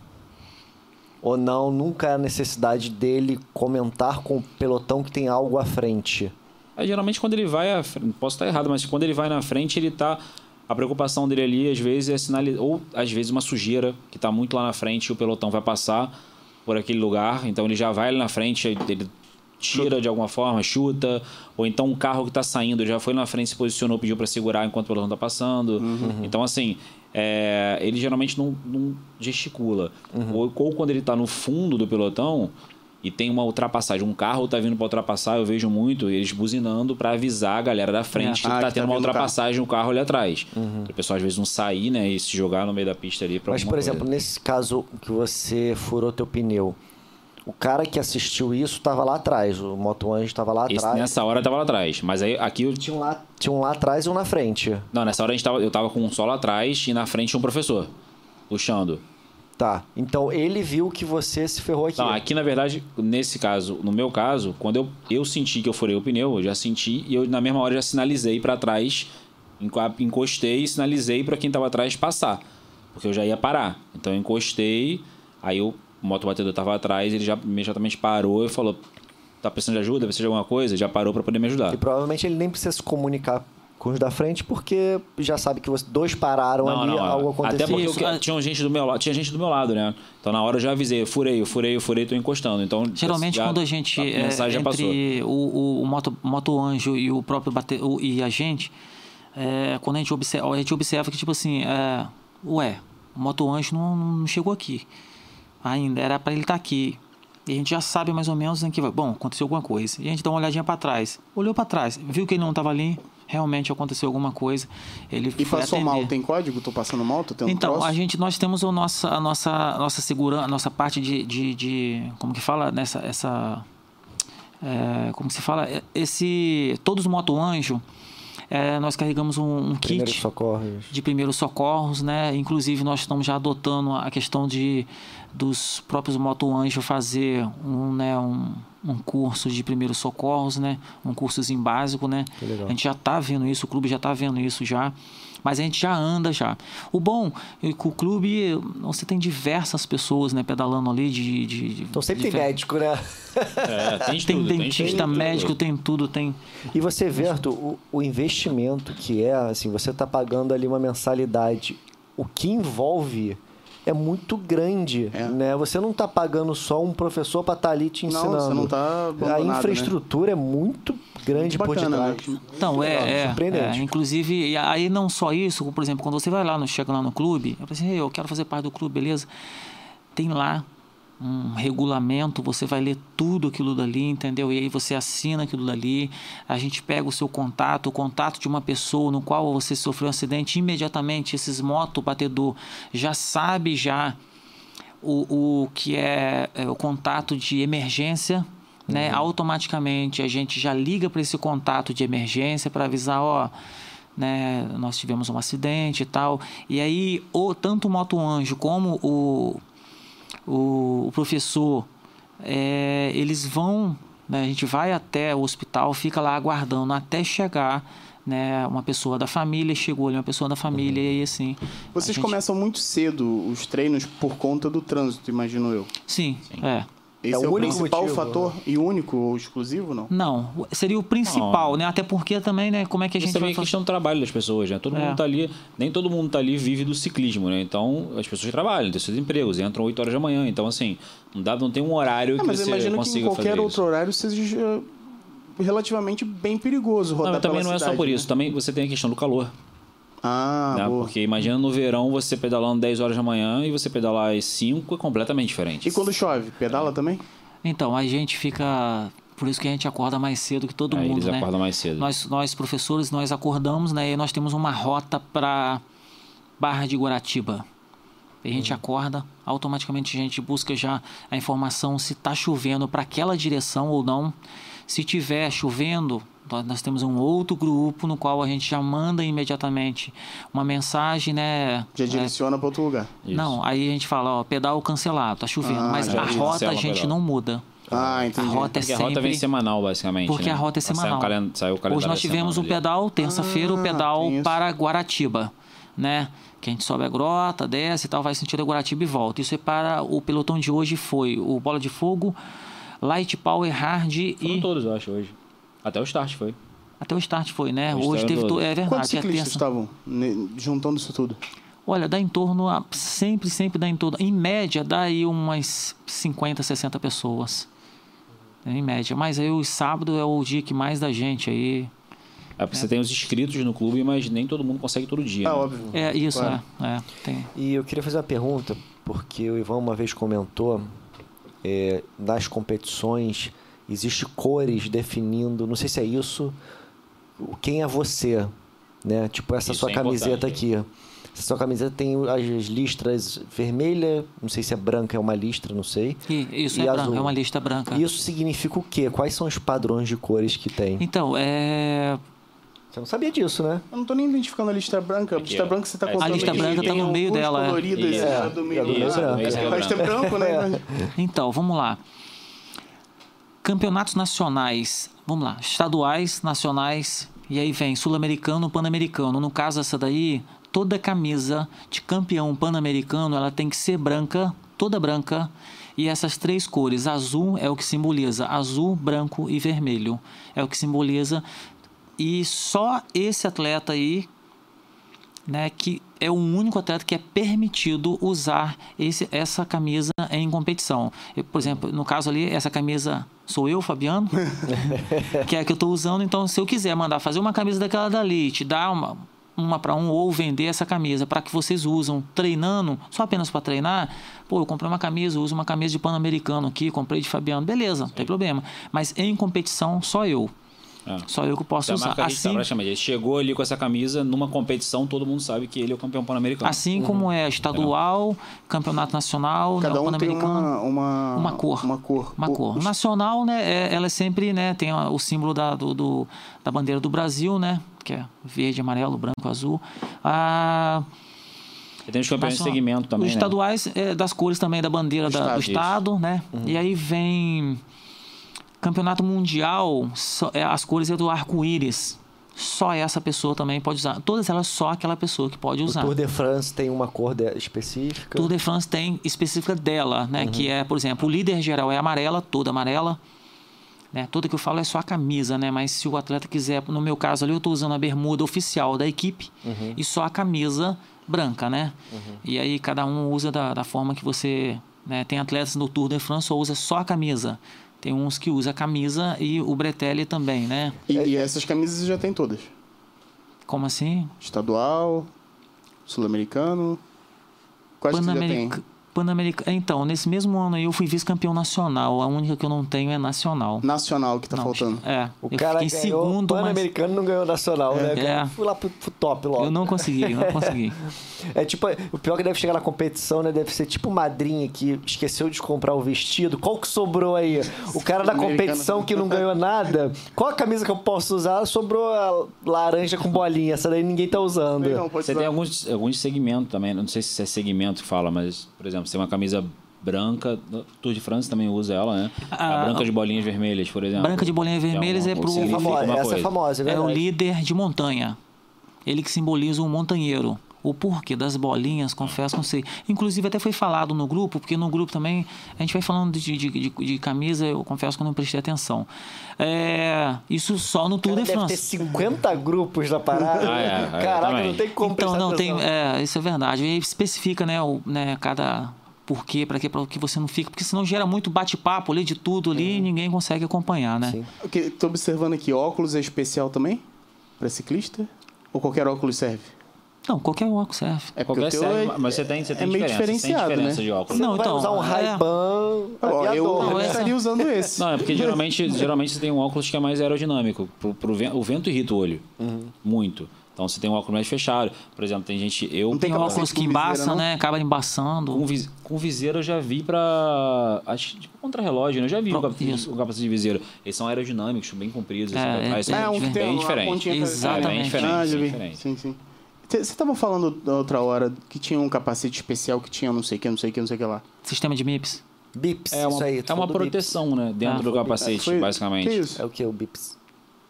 Ou não? Nunca há necessidade dele comentar com o pelotão que tem algo à frente. Aí, geralmente quando ele vai à frente, posso estar errado, mas quando ele vai na frente, ele tá. A preocupação dele ali, às vezes, é sinalizar. Ou às vezes uma sujeira que tá muito lá na frente e o pelotão vai passar por aquele lugar. Então ele já vai ali na frente, ele tira de alguma forma, chuta. Ou então um carro que tá saindo, ele já foi lá na frente, se posicionou, pediu para segurar enquanto o pelotão tá passando. Então, assim, é, ele geralmente não, não gesticula. Ou, ou quando ele tá no fundo do pelotão e tem uma ultrapassagem, um carro tá vindo para ultrapassar, eu vejo muito eles buzinando para avisar a galera da frente que Ah, tá que tendo tá uma ultrapassagem o carro ali atrás. O pessoal às vezes não sair, né, e se jogar no meio da pista ali para Mas, por exemplo, nesse caso que você furou teu pneu, o cara que assistiu isso estava lá atrás. O moto anjo estava lá Esse, atrás. nessa hora tava lá atrás, mas aí aqui eu Tinha um lá, tinha um lá atrás e um na frente. não, nessa hora a gente tava, eu tava com um solo atrás e na frente um professor puxando. Tá. Então ele viu que você se ferrou aqui. Não, aqui na verdade, nesse caso, no meu caso, quando eu, eu senti que eu furei o pneu, eu já senti e eu na mesma hora já sinalizei para trás, enco- encostei e sinalizei para quem tava atrás passar, porque eu já ia parar. Então eu encostei, aí eu o motobatedor estava atrás, ele já imediatamente parou e falou: tá precisando de ajuda, precisa de alguma coisa? Já parou para poder me ajudar. E provavelmente ele nem precisa se comunicar com os da frente, porque já sabe que você, dois pararam Não, ali, não, algo Até aconteceu. porque Isso, eu- é- tinha gente do meu lado, tinha gente do meu lado, né? Então na hora eu já avisei, eu furei, eu furei, eu furei, tô encostando. Então Geralmente, já- quando a gente. a é, mensagem já passou. entre o, o, o moto, moto anjo e o próprio bate, o- e a gente, é, quando a gente observa, a gente observa que, tipo assim, é, ué, o moto anjo não, não chegou aqui. Ainda, era para ele estar aqui. E a gente já sabe mais ou menos em que vai. Bom, aconteceu alguma coisa. E a gente dá uma olhadinha para trás. Olhou para trás, viu que ele não estava ali. Realmente aconteceu alguma coisa. Ele E passou atender. mal, tem código? Tô passando mal? Tô tendo Então, troço? a gente, nós temos a nossa, a nossa, a nossa segurança, a nossa parte de, de, de- como que fala nessa, essa, é, como que se fala, esse, todos os moto anjo, é, nós carregamos um, um Primeiros kit socorros. de primeiros socorros, né? Inclusive nós estamos já adotando a questão de dos próprios moto anjo fazer um, né, um, um curso de primeiros socorros, né? Um cursozinho básico, né? A gente já está vendo isso, o clube já está vendo isso já. Mas a gente já anda já. O bom é que o clube, você tem diversas pessoas, né, pedalando ali de... de, de Então sempre tem difer- médico, né? É, tem, de Tem tudo, dentista, tudo. médico, tem tudo, tem... E você Arthur, o, o investimento que é, assim, você está pagando ali uma mensalidade. O que envolve é muito grande, É. né? Você não está pagando só um professor para estar ali te Não, ensinando. você não tá A né? infraestrutura é muito grande Muito por bacana detrás. mesmo. Então, Legal, é, é, surpreendente. é. Inclusive, e aí não só isso, por exemplo, quando você vai lá, no, chega lá no clube, eu falei assim, "Ei, eu quero fazer parte do clube, beleza? Tem lá um regulamento, você vai ler tudo aquilo dali, entendeu? E aí você assina aquilo dali, a gente pega o seu contato, o contato de uma pessoa no qual você sofreu um acidente, imediatamente esses moto batedor já sabe já o, o que é, é, o contato de emergência, né? Automaticamente a gente já liga para esse contato de emergência para avisar, ó, né? Nós tivemos um acidente e tal. E aí, o, tanto o Moto Anjo como o, o, o professor, é, eles vão, né? A gente vai até o hospital, fica lá aguardando até chegar. Né, uma pessoa da família chegou ali, uma pessoa da família e aí assim. Vocês gente- começam muito cedo os treinos por conta do trânsito, imagino eu. Sim, é. Esse É é, o o, único principal motivo, fator e único ou exclusivo, não? Não, seria o principal, né? Até porque também, né? Como é que a Isso gente também vai é fazer? questão do trabalho das pessoas, né? Todo É. mundo tá ali, nem todo mundo tá ali vive do ciclismo, né? Então, as pessoas trabalham, têm seus empregos, entram 8 horas da manhã. Então, assim, não dá, não tem um horário Ah, que mas você imagino que em consiga qualquer outro isso. horário seja eh, relativamente bem perigoso rodar Não, mas também pela não é só cidade, por né? isso, também você tem a questão do calor. Ah, né? boa. Porque imagina no verão você pedalando 10 horas da manhã e você pedalar às 5 é completamente diferente. E quando chove, pedala também? Então, a gente fica. Por isso que a gente acorda mais cedo que todo É, mundo, eles né? acordam mais cedo. Nós, nós, professores, nós acordamos, né? E nós temos uma rota para Barra de Guaratiba. E a gente Uhum. acorda, automaticamente a gente busca já a informação se está chovendo para aquela direção ou não. Se tiver chovendo, nós- temos um outro grupo no qual a gente já manda imediatamente uma mensagem, né? Já é, direciona para outro lugar. Isso. Não, aí a gente fala, ó, pedal cancelado, tá chovendo, Ah, mas a rota a o gente pedal. não muda. Ah, entendi. A rota é Porque a rota vem sempre- semanal, basicamente. Porque né? a rota é Sai o semanal. calen- sai o calendário Hoje nós tivemos um pedal, terça-feira, o Ah, pedal tem isso. para Guaratiba, né? Que a gente sobe a grota, desce e tal, vai sentido a Guaratiba e volta. Isso é para o pelotão de hoje foi o Bola de Fogo, Light Power Hard Foram e todos, eu acho, hoje. Até o start foi. até o start foi, né? O Hoje teve to- é Quantos verdade, é ciclistas terça. estavam juntando isso tudo? Olha, dá em torno a, sempre sempre dá em torno, em média dá aí umas 50, 60 pessoas. Em média, mas aí o sábado é o dia que mais da gente aí. É porque você tem os inscritos no clube, mas nem todo mundo consegue todo dia. Ah, né? óbvio. É isso, Claro. é, é, tem. E eu queria fazer uma pergunta, porque o Ivan uma vez comentou, é, nas competições existe cores definindo, não sei se é isso, quem é você, né? Tipo essa Isso sua é camiseta aqui. Essa sua camiseta tem as listras vermelha, não sei se é branca, é uma listra, não sei. E isso E é azul. branco, é uma lista branca. Isso significa o quê? Quais são os padrões de cores que tem? Então, é. Você não sabia disso, né? Eu não tô nem identificando a lista branca. A lista branca você tá A contando lista que branca tá tem no meio dela, é, do meio É, resto é branco, né? Então, vamos lá. Campeonatos nacionais. Vamos lá. Estaduais, nacionais. E aí vem sul-americano, pan-americano. No caso, essa daí, toda camisa de campeão pan-americano ela tem que ser branca, toda branca. E essas três cores, azul é o que simboliza azul, branco e vermelho. É o que simboliza. E só esse atleta aí, né, que é o único atleta que é permitido usar esse, essa camisa em competição. Eu, por exemplo, no caso ali, essa camisa sou eu, Fabiano, que é a que eu estou usando. Então, se eu quiser mandar fazer uma camisa daquela dali, te dar uma, uma para um ou vender essa camisa para que vocês usam treinando, só apenas para treinar, pô, eu comprei uma camisa, uso uma camisa de Pan-Americano aqui, comprei de Fabiano, beleza, não tem problema. Mas em competição, só eu. É. Só eu que posso Se a usar. marca Assim, ele chegou ali com essa camisa numa competição, todo mundo sabe que ele é o campeão pan-americano. assim como é estadual, campeonato nacional, Cada um tem uma, uma, Uma cor. Uma cor. Uma O- cor. os- Nacional, né? é- ela é sempre, né? Tem a- o símbolo da, do, do- da bandeira do Brasil, né? Que é verde, amarelo, branco, azul. Ah, E tem os campeões de segmento também, Os né? estaduais é, das cores também da bandeira da- do Estado, estado, né? Uhum. E aí vem campeonato mundial, só- é, as cores é do arco-íris. Só essa pessoa também pode usar. Todas elas só aquela pessoa que pode O usar. Tour de France tem uma cor de- específica. Tour de France tem específica dela, né? Que é, por exemplo, o líder geral é amarela, toda amarela. Né? Toda que eu falo é só a camisa, né? Mas se o atleta quiser, no meu caso ali, eu estou usando a bermuda oficial da equipe e só a camisa branca, né? E aí cada um usa da, da forma que você. Né? Tem atletas no Tour de France que usa só a camisa. Tem uns que usa a camisa e o Bretelli também, né? E, e essas camisas você já tem todas. Como assim? Estadual, sul-americano. Quais que você já tem? Panamerica... Panamerica... Então, nesse mesmo ano aí eu fui vice-campeão nacional. A única que eu não tenho é nacional. Nacional que tá Não, faltando. É. O eu cara em ganhou segundo, mas Pan-Americano não ganhou nacional, né? É. Eu fui lá pro, pro top logo. eu não consegui, não consegui. É tipo, o pior que deve chegar na competição, né? Deve ser tipo madrinha que esqueceu de comprar o vestido. Qual que sobrou aí? O cara da competição que não ganhou nada. Qual a camisa que eu posso usar? Sobrou a laranja com bolinha. Essa daí ninguém tá usando. Não, pode Você usar. tem alguns, alguns segmentos também, não sei se é segmento que fala, mas, por exemplo, você tem uma camisa branca, Tour de France também usa ela, né? Ah, a branca de bolinhas vermelhas, por exemplo. Branca de bolinhas Que vermelhas uma- é pro- Famosa, essa é famosa, é É o líder de montanha. Ele que simboliza o montanheiro. O porquê das bolinhas, confesso, não sei. Inclusive, até foi falado no grupo, porque no grupo também a gente vai falando de, de, de, de camisa, eu confesso que eu não prestei atenção. É, isso só no Tour Cara, de deve ter France. 50 grupos na parada. Ah, é, é, Caraca, também. não tem como Então, não tem. atenção. É, isso é verdade. E especifica, né, o, né cada porquê, para que, para que você não fica. Porque senão gera muito bate-papo ali de tudo ali e ninguém consegue acompanhar, né? Sim. Ok, tô observando aqui, óculos é especial também? Pra ciclista? Ou qualquer óculos serve? Não, qualquer óculos serve. É Qualquer serve, é, mas você tem, você tem é meio diferença, você tem diferenciado, diferença né? de óculos. Você Não, então, usar um é. Ray-Ban Ó, eu, eu Não, essa- estaria usando esse. Não, é porque geralmente, geralmente você tem um óculos que é mais aerodinâmico. Pro, pro ven- o vento irrita o olho. Uhum. Muito. Então você tem um óculos mais fechado. Por exemplo, tem gente. Eu Não tem Tem óculos que viseira, embaça, não? né? Acaba embaçando. com, vis, com viseira eu já vi pra. Acho que tipo contra-relógio, né? Eu já vi o Pro- capacete de viseira. Eles são aerodinâmicos, bem compridos. É, assim, trás, é- são É, um que tem bem uma diferente. Exatamente. É, bem diferente. Ah, bem. Sim, sim. Você estava falando da outra hora que tinha um capacete especial que tinha não sei o que, não sei o que, não sei o que lá. Sistema de MIPS. Bips, É uma, isso aí. é uma proteção, né? Dentro Ah, do capacete, Foi- basicamente. Que Bips. isso? É o que? O Bips.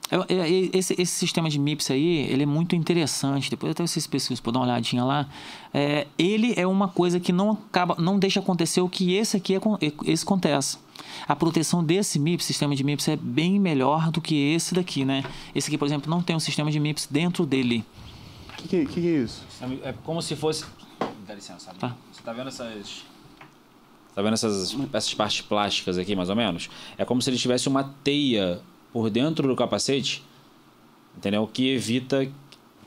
É- é- é- Esse, esse sistema de MIPS aí, ele é muito interessante. Depois até vocês pesquisam, por dar uma olhadinha lá. É, ele é uma coisa que não acaba, não deixa acontecer o que esse aqui acon- esse acontece. A proteção desse MIPS, sistema de MIPS, é bem melhor do que esse daqui, né? Esse aqui, por exemplo, não tem um sistema de MIPS dentro dele. O que, que, que que é isso? É como se fosse. Dá licença, Tá. Você tá vendo essas. Tá vendo essas, essas partes plásticas aqui, mais ou menos? É como se ele tivesse uma teia por dentro do capacete, entendeu? Que evita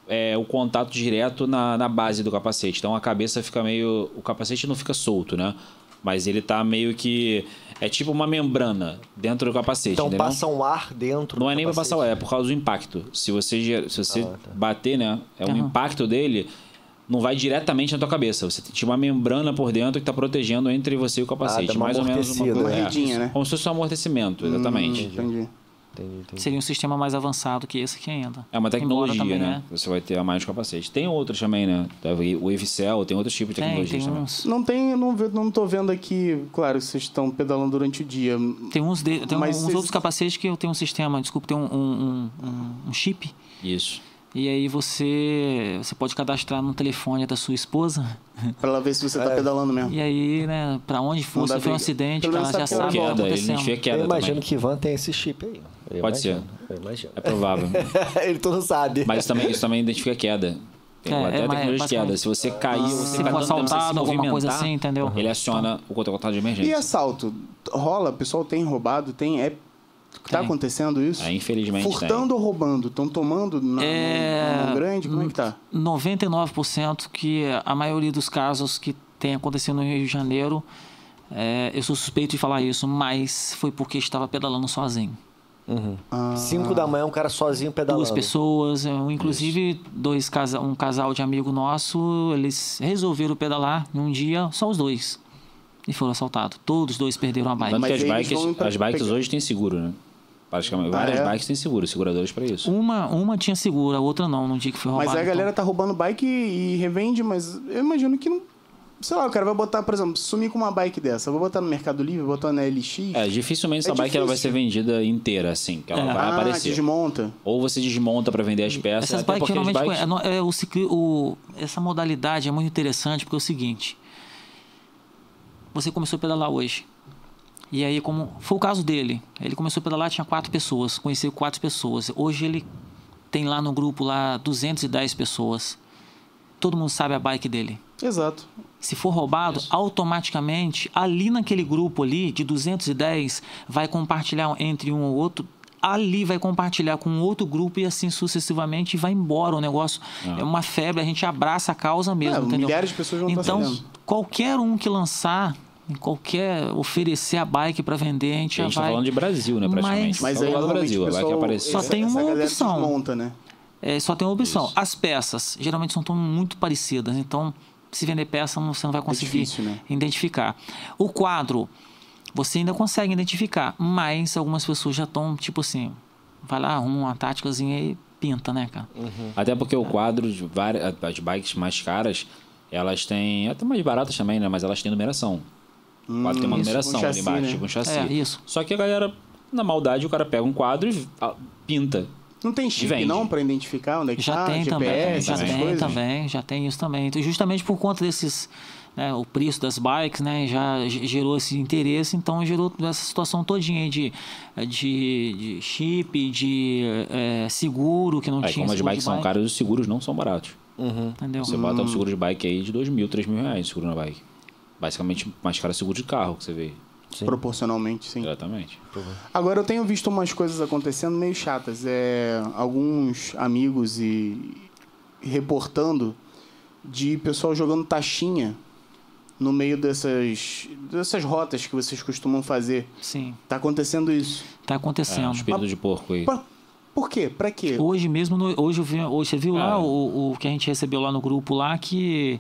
é, o contato direto na, na base do capacete. Então a cabeça fica meio. O capacete não fica solto, né? Mas ele tá meio que. É tipo uma membrana dentro do capacete. Então entendeu? passa um ar dentro Não do é nem pra capacete. passar o ar, é por causa do impacto. Se você, se você Ah, tá. bater, né? É Aham. impacto dele não vai diretamente na tua cabeça. Você tinha uma membrana por dentro que tá protegendo entre você e o capacete. Ah, mais ou menos uma, amortecida, Uma é, redinha, né? Como se fosse um amortecimento, exatamente. Hum, entendi. Entendi, entendi. Seria um sistema mais avançado que esse aqui ainda. É uma tecnologia, também, né? Você vai ter a mais capacete. Tem outros também, né? O Evicel, tem outros tipos de Tem, tecnologia tem também. uns, Não tem, não, não tô vendo aqui, claro, vocês estão pedalando durante o dia. tem uns, de, tem uns outros capacetes que eu tenho um sistema, desculpa, tem um, um, um, um chip Isso. E aí você, você pode cadastrar no telefone da sua esposa Pra ela ver se você tá pedalando mesmo. E aí, né, pra onde for, se for um acidente, Pelo ela já sabe o que tá ele acontecendo. identifica queda Eu imagino também. que Ivan tem esse chip aí. Eu Pode ser. imagino, Eu imagino. É provável. Ele não sabe. Mas também, isso também identifica queda. Tem É, até é, tecnologia de queda. Se você cair, você Se tá for assaltado, se alguma coisa assim, entendeu? Ele aciona o contato de E emergência. assalto? Rola? O pessoal tem roubado? Tem? É... Tá Tem. acontecendo isso? É, infelizmente Furtando ou roubando? Estão tomando na, É, na mão grande? Como é que tá? 99% que a maioria dos casos que tem acontecido no Rio de Janeiro, é, eu sou suspeito de falar isso, mas foi porque estava pedalando sozinho. Cinco da manhã, um cara sozinho pedalando. Duas pessoas, eu, inclusive dois casa, um casal de amigo nosso, eles resolveram pedalar num dia, só os dois. E foram assaltados. Todos os dois perderam a bike. Mas as bikes, as bikes pegar. hoje têm seguro, né? Praticamente. Ah, Várias é? bikes têm seguro, seguradores para isso. Uma, uma tinha seguro, a outra não, no dia que foi roubado. Mas aí a então. galera tá roubando bike e, e revende, mas eu imagino que não. Sei lá, o cara vai botar, por exemplo, sumir com uma bike dessa. Eu vou botar no Mercado Livre, vou botar na LX. É, dificilmente essa É bike ela vai ser vendida inteira, assim, que ela É. vai ah, aparecer. desmonta. Ou você desmonta para vender as peças, Essas bikes geralmente bikes... é, é o cicli, o, essa modalidade é muito interessante porque é o seguinte: você começou a pedalar hoje. E aí, como foi o caso dele, ele começou a pedalar, tinha quatro pessoas, conheceu quatro pessoas. Hoje ele tem lá no grupo lá 210 pessoas. Todo mundo sabe a bike dele. Exato. Se for roubado, automaticamente, ali naquele grupo ali, de 210, vai compartilhar entre um ou outro. Ali vai compartilhar com outro grupo e assim sucessivamente vai embora o negócio. É uma febre, a gente abraça a causa mesmo, É, entendeu? milhares de pessoas vão estar Então, qualquer um que lançar, qualquer oferecer a bike para vender, a gente A já gente tá vai. falando de Brasil, né, praticamente. Mas Só aí lá do normalmente Brasil, o a bike pessoal, aparecer. Só essa- tem uma opção. desmonta, né? É, só tem uma opção. Isso. As peças geralmente são tão muito parecidas, então se vender peça você não vai conseguir difícil, né? identificar. O quadro você ainda consegue identificar, mas algumas pessoas já estão tipo assim, vai lá arruma uma táticazinha e pinta, né, cara? Até porque o quadro de várias as bikes mais caras, elas têm até mais baratas também, né, mas elas têm numeração. O quadro tem uma isso, numeração um ali embaixo, né? tipo um chassi. É, isso. Só que a galera na maldade o cara pega um quadro e ah, pinta. Não tem chip não pra identificar onde é que Já tá, tem também, GPS, já essas tem coisas? também, já tem isso também. Então, justamente por conta desses, né, o preço das bikes, né, já ge- gerou esse interesse, então gerou essa situação todinha aí de, de, de chip, de eh, seguro que não Aí, tinha. como as bikes são bike, caras, os seguros não são baratos. Entendeu? Você bota um seguro de bike aí de 2 mil, 3 mil reais, seguro na bike. Basicamente, mais caro é seguro de carro que você vê. Proporcionalmente, sim. Exatamente. Agora eu tenho visto umas coisas acontecendo meio chatas. É, alguns amigos e reportando de pessoal jogando taxinha no meio dessas, dessas rotas que vocês costumam fazer. Sim, Tá acontecendo isso. tá É, acontecendo. um espírito de porco aí. Pra- por quê? Pra quê? Hoje mesmo, no- hoje, eu vi, hoje você viu lá Ah. o, o que a gente recebeu lá no grupo lá que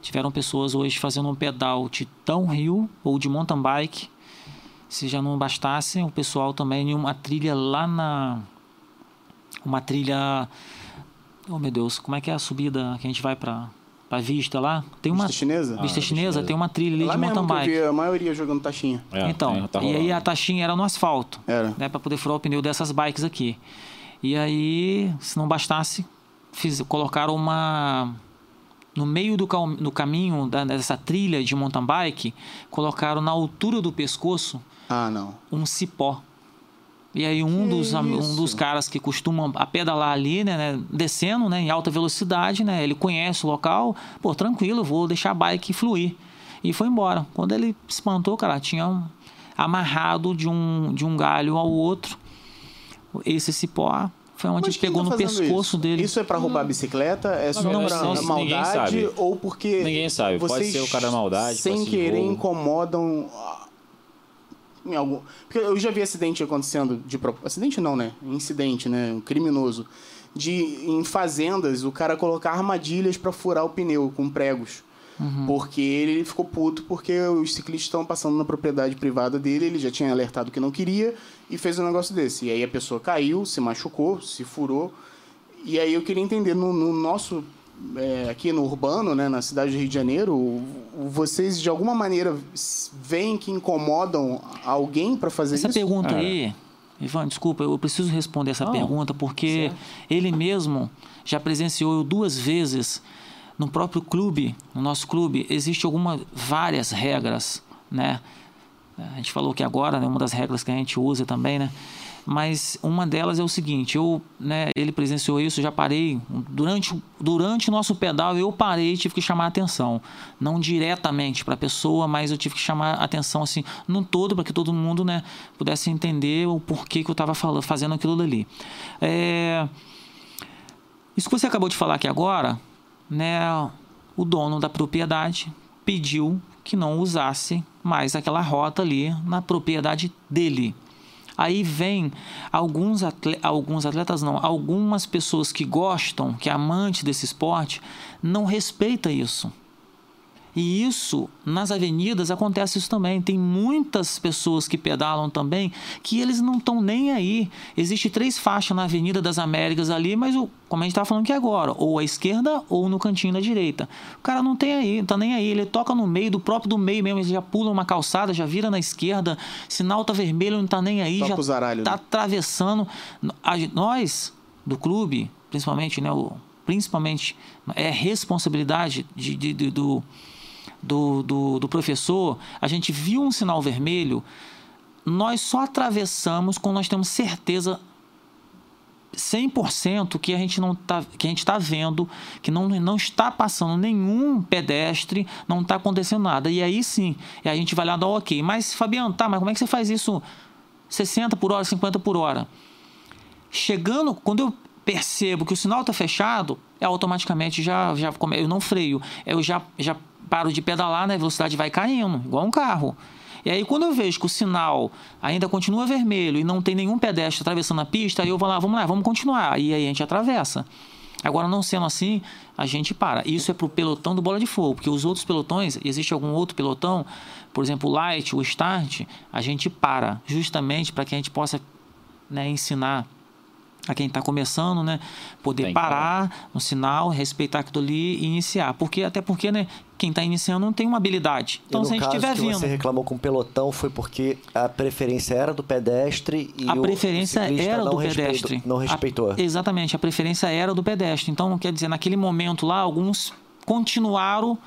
tiveram pessoas hoje fazendo um pedal de downhill ou de mountain bike. Se já não bastasse, o pessoal também em uma trilha lá na uma trilha Oh meu Deus, como é que é a subida que a gente vai pra para Vista lá? Tem uma Vista chinesa? Vista Ah, chinesa, Vista tem uma trilha ali Lá de mesmo mountain que eu bike. vi a maioria jogando taxinha. É, Então, tá e aí a taxinha era no asfalto. Era. Né, para poder furar o pneu dessas bikes aqui. E aí, se não bastasse, fiz, colocaram uma no meio do, caminho da- dessa trilha de mountain bike, colocaram na altura do pescoço Ah, não. um cipó. E aí um Que dos, um dos caras que costumam a pedalar ali, né, né, descendo, né, em alta velocidade, né, ele conhece o local, pô, tranquilo, vou deixar a bike fluir. E foi embora. Quando ele espantou, cara, tinha um, amarrado de um, de um galho ao outro. Esse cipó foi onde Mas quem pegou tá no pescoço isso? dele. Isso é pra roubar a bicicleta? É só verdade, pra isso ninguém maldade? sabe. Ou porque. Ninguém sabe. Pode vocês, ser o cara da maldade, Sem pode ser querer roubo. incomodam. ah, Em algum... Porque eu já vi acidente acontecendo de Acidente não, né? Incidente, né? Um criminoso. De em fazendas o cara colocar armadilhas pra furar o pneu com pregos. Porque ele ficou puto porque os ciclistas estão passando na propriedade privada dele, ele já tinha alertado que não queria e fez um negócio desse. E aí a pessoa caiu, se machucou, se furou. E aí eu queria entender, no, no nosso, é, aqui no urbano, né, na cidade do Rio de Janeiro, vocês de alguma maneira veem que incomodam alguém para fazer Essa isso? pergunta É. aí, Ivan, desculpa, eu preciso responder essa Não, pergunta porque ele mesmo já presenciou duas vezes no próprio clube, no nosso clube, existe algumas várias regras, né? A gente falou que agora, né, uma das regras que a gente usa também, né? Mas uma delas é o seguinte, eu, né, ele presenciou isso, já parei durante durante o nosso pedal, eu parei, tive que chamar a atenção, não diretamente para a pessoa, mas eu tive que chamar a atenção assim, no todo para que todo mundo, né, pudesse entender o porquê que eu estava fazendo aquilo dali. É... Isso que você acabou de falar aqui agora, né, o dono da propriedade pediu que não usasse mais aquela rota ali na propriedade dele. Aí vem alguns atletas, alguns atletas não, algumas pessoas que gostam, que é amante desse esporte, não respeita isso. E isso, nas avenidas, acontece isso também. Tem muitas pessoas que pedalam também que eles não estão nem aí. Existe três faixas na Avenida das Américas ali, mas o, como a gente está falando aqui agora, ou à esquerda ou no cantinho da direita. O cara não tem aí, não tá nem aí. Ele toca no meio, do próprio do meio mesmo, ele já pula uma calçada, já vira na esquerda, sinal tá vermelho, não tá nem aí, Toca já zaralho, tá né? atravessando. A- Nós, do clube, principalmente, né, o, principalmente, é responsabilidade de, de- de- do do, do, do professor, a gente viu um sinal vermelho, nós só atravessamos quando nós temos certeza 100% que a gente não tá, que a gente está vendo, que não, não está passando nenhum pedestre, não está acontecendo nada. E aí sim, a gente vai lá dar ok. Mas, Fabiano, tá, mas como é que você faz isso 60 por hora, 50 por hora? Chegando, quando eu percebo que o sinal está fechado, é automaticamente já, já eu não freio, eu já, já paro de pedalar, né? a velocidade vai caindo, igual um carro. E aí, quando eu vejo que o sinal ainda continua vermelho e não tem nenhum pedestre atravessando a pista, aí eu vou lá, vamos lá, vamos continuar. E aí a gente atravessa. Agora, não sendo assim, a gente para. Isso é para o pelotão do bola de fogo, porque os outros pelotões, existe algum outro pelotão, por exemplo, o light, o start, a gente para, justamente para que a gente possa né, ensinar a quem está começando, né, poder Tem que parar no sinal, respeitar aquilo ali e iniciar. Porque até porque, né, quem está iniciando não tem uma habilidade. Então, e no se a gente caso que vindo, você reclamou com o pelotão foi porque a preferência era do pedestre e a o preferência era não do respeitou- pedestre. não A- respeitou. exatamente, a preferência era do pedestre. Então, quer dizer, naquele momento lá, alguns continuaram,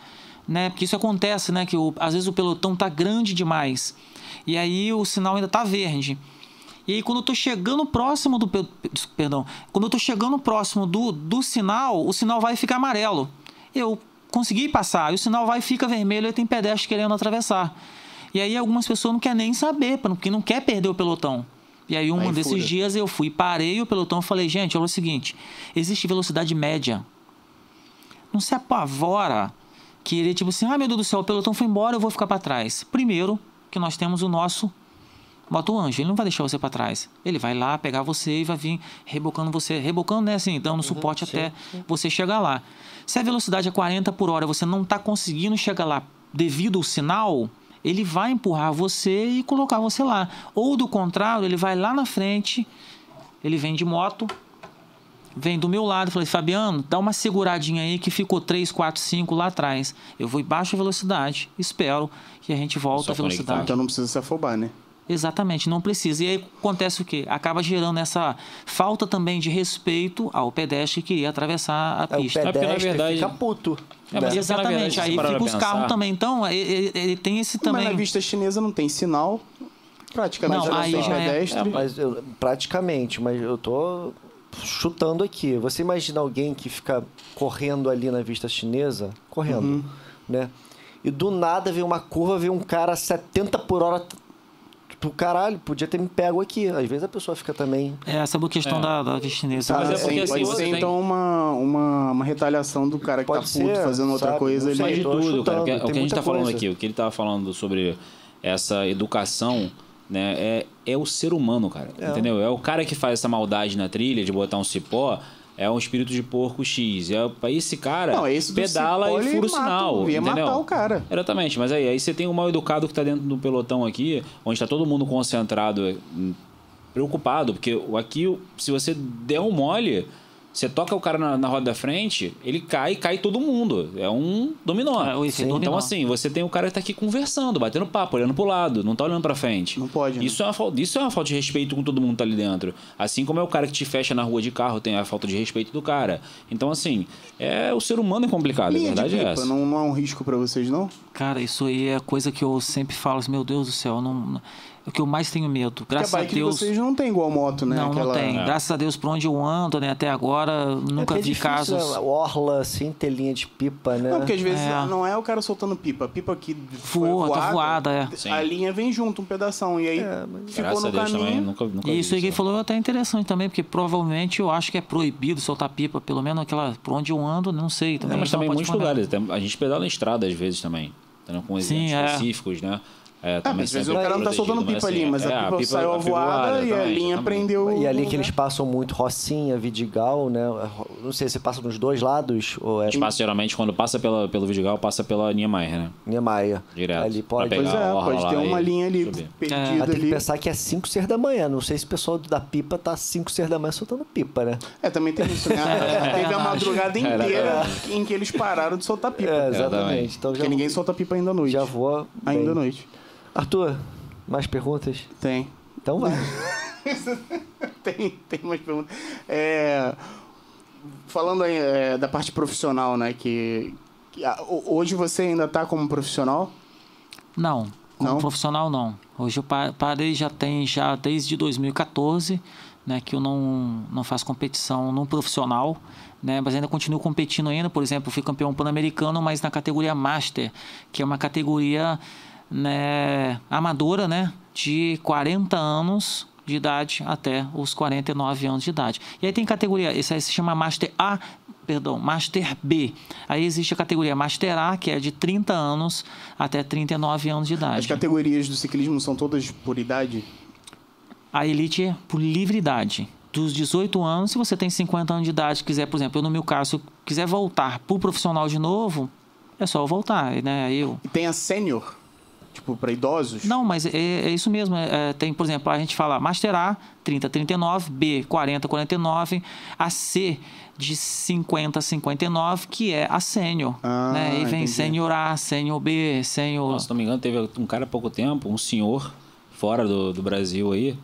né? Porque isso acontece, né? Que o- às vezes o pelotão tá grande demais. E aí o sinal ainda tá verde. E aí, quando eu tô chegando próximo do. pe- Perdão. Quando eu tô chegando próximo do, do sinal, o sinal vai ficar amarelo. Eu consegui passar, e o sinal vai fica vermelho e tem pedestre querendo atravessar. E aí algumas pessoas não querem nem saber, porque não quer perder o pelotão. E aí, um Aí desses fura. dias eu fui, parei o pelotão e falei, gente, olha o seguinte: existe velocidade média. Não se apavora que ele, tipo assim, ah, meu Deus do céu, o pelotão foi embora, eu vou ficar para trás. Primeiro, que nós temos o nosso Moto Anjo, ele não vai deixar você para trás. Ele vai lá pegar você e vai vir rebocando você, rebocando, né, assim, dando suporte até você chegar lá. Se a velocidade é 40 por hora, você não está conseguindo chegar lá devido ao sinal, ele vai empurrar você e colocar você lá. Ou do contrário, ele vai lá na frente, ele vem de moto, vem do meu lado, falei, Fabiano, dá uma seguradinha aí que ficou 3, 4, 5 lá atrás. Eu vou em baixa velocidade, espero que a gente volta Só à velocidade. conectar. Então não precisa se afobar, né? Exatamente, não precisa. E aí acontece o quê? Acaba gerando essa falta também de respeito ao pedestre que queria atravessar a É, o pista. porque, na pedestre verdade- fica puto. É, mas né? na Exatamente, verdade, aí fica os carros também. Então, ele, ele tem esse Mas também. na vista chinesa não tem sinal. Praticamente Não, já não aí já é- pedestre. Mas eu- praticamente, mas eu tô chutando aqui. Você imagina alguém que fica correndo ali na vista chinesa, correndo, Uhum. né? E do nada vem uma curva, vem um cara a 70 por hora. Tipo, caralho, podia ter me pego aqui. Às vezes a pessoa fica também. É, essa é a questão É. da, da vista chinesa. Mas é porque, sim, assim, pode ser tem- então uma, uma, uma retaliação do cara que Pode tá ser, puto fazendo outra sabe? coisa. Ele... sei. De tô tudo, chutando, cara. O que- o que a gente tá falando coisa. aqui, o que ele tava falando sobre essa educação, né, é, é o ser humano, cara. Entendeu? É o cara que faz essa maldade na trilha de botar um cipó. É um espírito de porco X. É, esse cara Não, esse do pedala e fura o sinal. ia entendeu? matar o cara. Exatamente, mas aí, aí você tem o mal educado que tá dentro do pelotão aqui, onde tá todo mundo concentrado, hum, preocupado, porque aqui, se você der um mole, Você toca o cara na, na roda da frente, ele cai, cai todo mundo. É um dominó. É, efeito Então, dominó. assim, você tem o cara que tá aqui conversando, batendo papo, olhando pro lado, não tá olhando pra frente. Não pode, né? Isso é, uma, fal- isso é uma falta de respeito com todo mundo que tá ali dentro. Assim como é o cara que te fecha na rua de carro, tem a falta de respeito do cara. Então, assim, é o ser humano é complicado, a Linha de verdade é pipa, essa. não, não é um risco pra vocês, não? Cara, isso aí é coisa que eu sempre falo, meu Deus do céu, não, não- é o que eu mais tenho medo. Graças a a bike Deus. de vocês não tem igual moto, né? Não, Aquela- não tem. É. Graças a Deus, por onde eu ando, né, até agora, nunca é vi difícil, casos. Né? Orla, assim, ter linha de pipa, né? Não, porque às vezes É. não é o cara soltando pipa. A pipa que foi Voa, tá voada, é. Sim. A linha vem junto, um pedação. E aí ficou Graças no a Deus caminho. também, nunca, nunca E vi isso aí que ele isso. falou é até interessante também, porque provavelmente eu acho que é proibido soltar pipa, pelo menos aquela por onde eu ando, não sei. Também, É, mas também em muitos lugares. A gente pedala em estrada às vezes também. Com Sim, eventos é. específicos, né? É, Ah, às vezes o cara não tá soltando pipa ali, mas é, a pipa saiu a pipa voada e a linha exatamente. prendeu. E ali o que eles lugar. passam muito Rocinha, Vidigal, né? Não sei, você passa nos dois lados ou é A gente passa geralmente quando passa pela, pelo Vidigal, passa pela Niemeyer, né? Niemeyer? Direto. Ali pode. pegar Pois é, a pode ter uma linha ali subir. perdida Mas tem que ali. pensar que é 5 6 da manhã. Não sei se o pessoal da pipa tá 5 6 da manhã soltando pipa, né? É, também tem isso, né? Teve a madrugada inteira em que eles pararam de soltar pipa. É, Exatamente. Então já, Porque ninguém solta pipa ainda à noite. já vou. Ainda à noite. Arthur, mais perguntas? Tem. Então vai. tem, tem mais perguntas. É, falando aí é, da parte profissional, né? Que, que, ho- hoje você ainda tá como profissional? Não, como Não? profissional não. Hoje eu pa- parei já tem já desde 2014, né, que eu não, não faço competição no profissional, né, mas ainda continuo competindo ainda, por exemplo, eu fui campeão pan-americano, mas na categoria Master, que é uma categoria né, amadora, né, de 40 anos de idade até os 49 anos de idade. E aí tem categoria, esse aí se chama Master A, perdão, Master B. Aí existe a categoria Master A, que é de 30 anos até 39 anos de As idade. categorias do ciclismo são todas por idade? A elite é por livre idade. Dos 18 anos, se você tem 50 anos de idade, quiser, por exemplo, eu no meu caso, quiser voltar pro profissional de novo, é só eu voltar, né? Eu E tem a sênior? Tipo, pra idosos? Não, mas é, é isso mesmo. É, é, tem, por exemplo, a gente fala Master A, 30, 39, B, 40, 49, a C de 50, 59, que é a Sênior. Ah, né? E vem entendi. Sênior A, Sênior B, Sênior... Se não me engano, teve um cara há pouco tempo, um senhor fora do, do Brasil aí,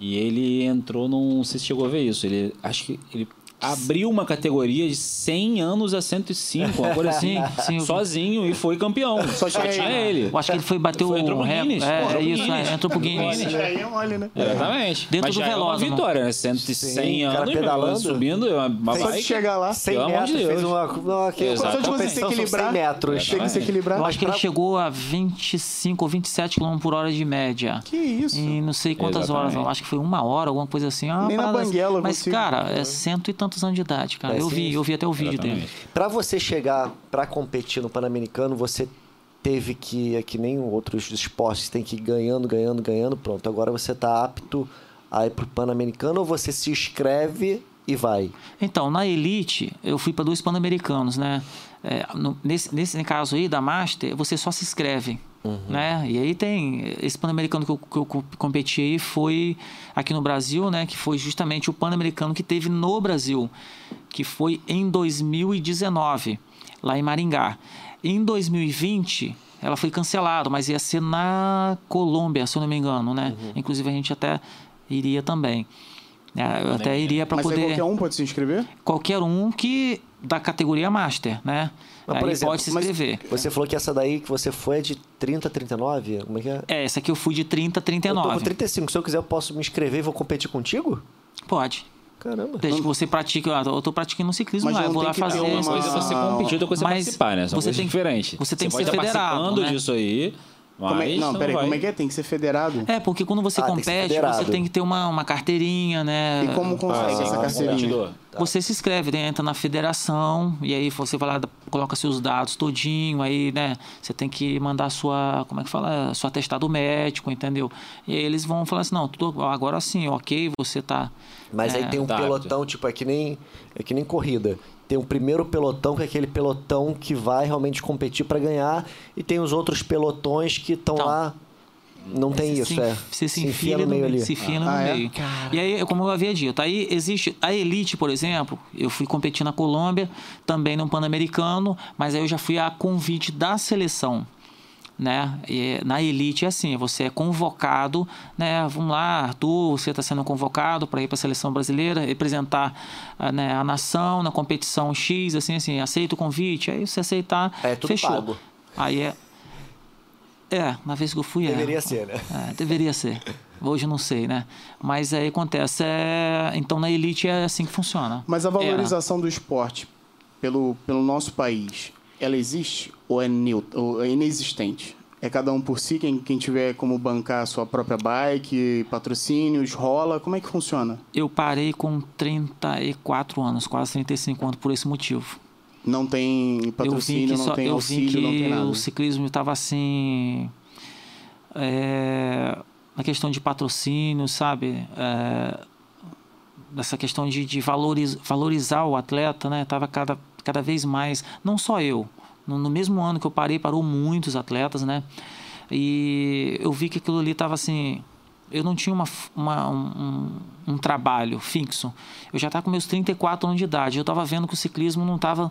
e ele entrou num. Não sei se chegou a ver isso. Ele acho que ele abriu uma categoria de 100 anos a 105, uma coisa assim, Sim, sim, sozinho e foi campeão. Só tinha tinha ele. ele. Eu acho que ele foi bater Foi, o entrou pro recorde. Guinness. É, Entrou é isso, Guinness. é, entrou pro Guinness. Aí é mole, né? Exatamente. Dentro Mas do já é uma velódromo. vitória, né? 100, 100 o cara anos, meu, pedalando. subindo, é uma, Só de bike. chegar lá. 100 Pelo amor de metros, fez Deus. uma. Exato. a Só de você se equilibrar, 100 metros. Chega a se equilibrar. Eu acho que ele chegou a 25 ou 27 km por hora de média. Que isso? Em não sei quantas horas, acho que foi uma hora, alguma coisa assim. Nem na assim. Banguela Mas, cara, é cento e tantos anos de idade, cara. É, eu sim, vi, eu vi até o vídeo Exatamente. dele. Pra você chegar pra competir no Pan-Americano, você teve que, é que nem outros esportes, tem que ir ganhando, ganhando, ganhando. Pronto, agora você tá apto a ir pro Pan-Americano ou você se inscreve e vai? Então, na Elite, eu fui para dois Pan-Americanos, né? É, no- nesse, nesse caso aí, da Master, você só se inscreve. Né? E aí tem esse Pan-Americano que eu, que eu co- competi aí foi aqui no Brasil, né? Que foi justamente o Pan-Americano que teve no Brasil, que foi em 2019, lá em Maringá. Em 2020, ela foi cancelada, mas ia ser na Colômbia, se eu não me engano, né? Inclusive a gente até iria também. É, Eu até iria para Mas aí poder qualquer um pode se inscrever? qualquer um que da categoria Master, né? Mas, Aí por exemplo, pode se inscrever. Você falou que essa daí que você foi é de 30 a 39? Como é que é? É, essa aqui eu fui de 30 a Eu tô com 39. 35. Se eu quiser, eu posso me inscrever e vou competir contigo? Pode. Caramba. Desde que você pratique, eu tô praticando ciclismo Mas lá, eu não vou tem lá que fazer. uma- Uma coisa é você competir, outra coisa é Mas participar, né? São você tem- diferentes. você tem que pode ser estar federado, né? disso aí, mas Como é, não, você peraí, vai... como é que é? Tem que ser federado? É, porque quando você Ah, tem que compete, federado. você tem que ter uma, uma carteirinha, né? E como consegue Ah, essa carteirinha? Competidor. Você se inscreve, né? entra na federação e aí você vai lá, coloca seus dados todinho, aí, né? Você tem que mandar sua, como é que fala? Seu atestado médico, entendeu? E aí eles vão falar assim, não, tudo, agora sim, ok, você tá... Mas aí é, tem um tá pelotão, tipo, é que nem, é que nem corrida. Tem o primeiro pelotão, que é aquele pelotão que vai realmente competir para ganhar, e tem os outros pelotões que estão Então, lá. Não tem Você isso, se, é. Você se, Se enfia enfia no no meio ali. se enfia no Ah, é? meio. E aí, como eu havia dito, aí existe a elite, por exemplo. Eu fui competir na Colômbia, também no Pan-Americano, mas aí eu já fui a convite da seleção. Né? E na elite é assim, você é convocado, né? Vamos lá, Arthur, você está sendo convocado para ir para a seleção brasileira, representar ah, né, a nação na competição X, assim, assim, aceita o convite, aí você aceitar, É tudo fechou. pago. Aí é. É, na vez que eu fui, é. Deveria ser, né? É, deveria ser. Hoje não sei, né? Mas aí acontece. É... Então na elite é assim que funciona. Mas a Era. valorização do esporte pelo, pelo nosso país, ela existe ou é, ou é inexistente? É cada um por si, quem, quem tiver como bancar a sua própria bike, patrocínios, rola, como é que funciona? Eu parei com 34 anos, quase 35 anos, por esse motivo. Não tem patrocínio, não só, tem eu auxílio, vi não tem que nada. o ciclismo estava assim. É, na questão de patrocínio, sabe? É, dessa questão de, de valoriz, valorizar o atleta, né? Tava cada, cada vez mais. Não só eu. No, no mesmo ano que eu parei, parou muitos atletas, né? E eu vi que aquilo ali estava assim. Eu não tinha uma, uma- um, um- trabalho fixo. Eu já estava com meus 34 anos de idade. Eu estava vendo que o ciclismo não estava,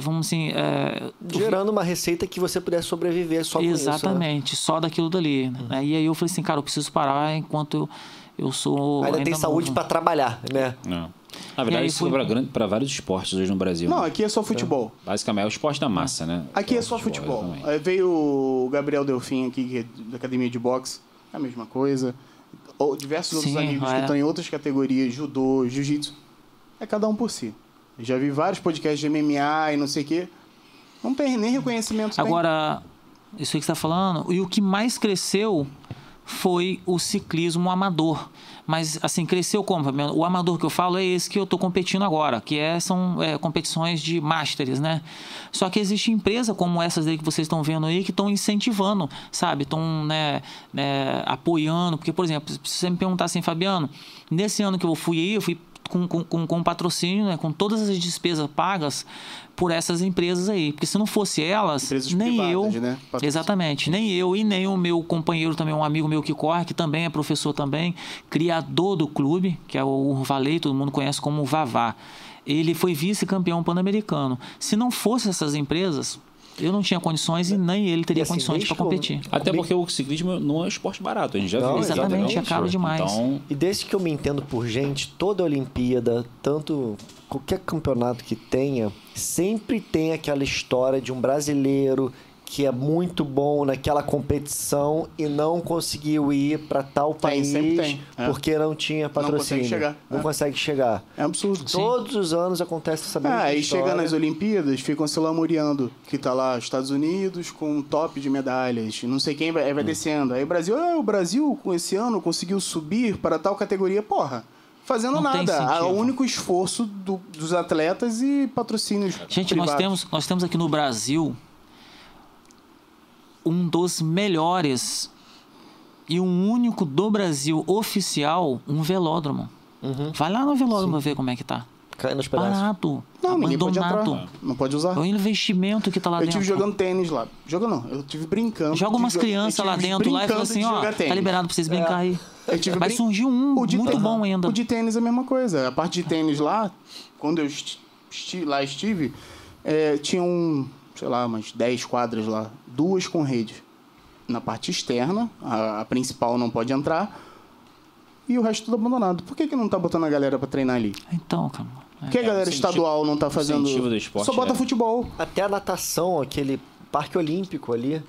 vamos assim. é, eu Gerando uma receita que você pudesse sobreviver só com isso. né? Exatamente, só daquilo dali. né? E aí eu falei assim, cara, eu preciso parar enquanto eu, eu sou. Ainda, tem saúde para trabalhar, né? Não. E Na verdade, isso foi- é para vários esportes hoje no Brasil. Não, né? aqui é só futebol. Basicamente é o esporte da massa, né? Aqui é só futebol. exatamente. Aí veio o Gabriel Delfim aqui, que é da academia de boxe, é a mesma coisa. Ou diversos outros Sim, amigos é. que estão em outras categorias, judô, jiu-jitsu. É cada um por si. Eu já vi vários podcasts de MMA e não sei o quê. Não tem nem reconhecimento. tem. Agora, isso aí que você está falando, e o que mais cresceu foi o ciclismo amador. Mas, assim, cresceu como? O amador que eu falo é esse que eu estou competindo agora, que é, são é, competições de masters, né? Só que existe empresa como essas aí que vocês estão vendo aí que estão incentivando, sabe? Estão né, né, apoiando. Porque, por exemplo, se você me perguntar assim, Fabiano, nesse ano que eu fui aí, eu fui com, com, com, com patrocínio, né, com todas as despesas pagas por essas empresas aí. Porque se não fosse elas, Empresas nem privadas, eu. né? Exatamente. Nem eu e nem o meu companheiro também, um amigo meu que corre, que também é professor também, criador do clube, que é o Urvalei, todo mundo conhece como Vavá. Ele foi vice-campeão pan-americano. Se não fosse essas empresas, eu não tinha condições e nem ele teria assim, condições para eu- competir. Até porque o ciclismo não é um esporte barato, a gente já Não, viu. exatamente, é caro demais. Então, E desde que eu me entendo por gente, toda Olimpíada, tanto qualquer campeonato que tenha, sempre tem aquela história de um brasileiro que é muito bom naquela competição e não conseguiu ir para tal Tem, país sempre tem, é. porque não tinha patrocínio. consegue chegar, Não é. consegue chegar. É absurdo. Todos os anos acontece essa mesma Ah, aí chega nas Olimpíadas, ficam se lamuriando que tá lá Estados Unidos com um top de medalhas, não sei quem vai, Hum. vai descendo. Aí o Brasil, ah, o Brasil com esse ano conseguiu subir para tal categoria, porra. Fazendo Não tem nada. Incentivo. o único esforço do- dos atletas e patrocínios. Gente, nós privados. temos, nós temos aqui no Brasil um dos melhores e um único do Brasil oficial, um velódromo. Uhum. Vai lá no velódromo ver como é que tá. Cai nos pedaços. Parado, Não, pode abandonado. entrar. Não pode usar. O investimento que tá lá Eu dentro. tive jogando tênis lá. Jogando não, eu tive brincando. Joga umas crianças eu lá dentro lá e fala brincando assim, ó, tá tênis. liberado pra vocês brincar aí. Eu tive Vai brin- surgir um muito tênis- bom ainda. O de tênis é a mesma coisa. A parte de tênis lá, quando eu esti- esti- lá estive, é, tinha um, sei lá, umas 10 quadras lá, duas com rede. Na parte externa, a, a principal não pode entrar, e o resto tudo abandonado. Por que, que não tá botando a galera pra treinar ali? Então, cara. Por que a É, galera incentivo- estadual não tá fazendo. do esporte, Só bota é. futebol. Até a natação, aquele parque olímpico ali,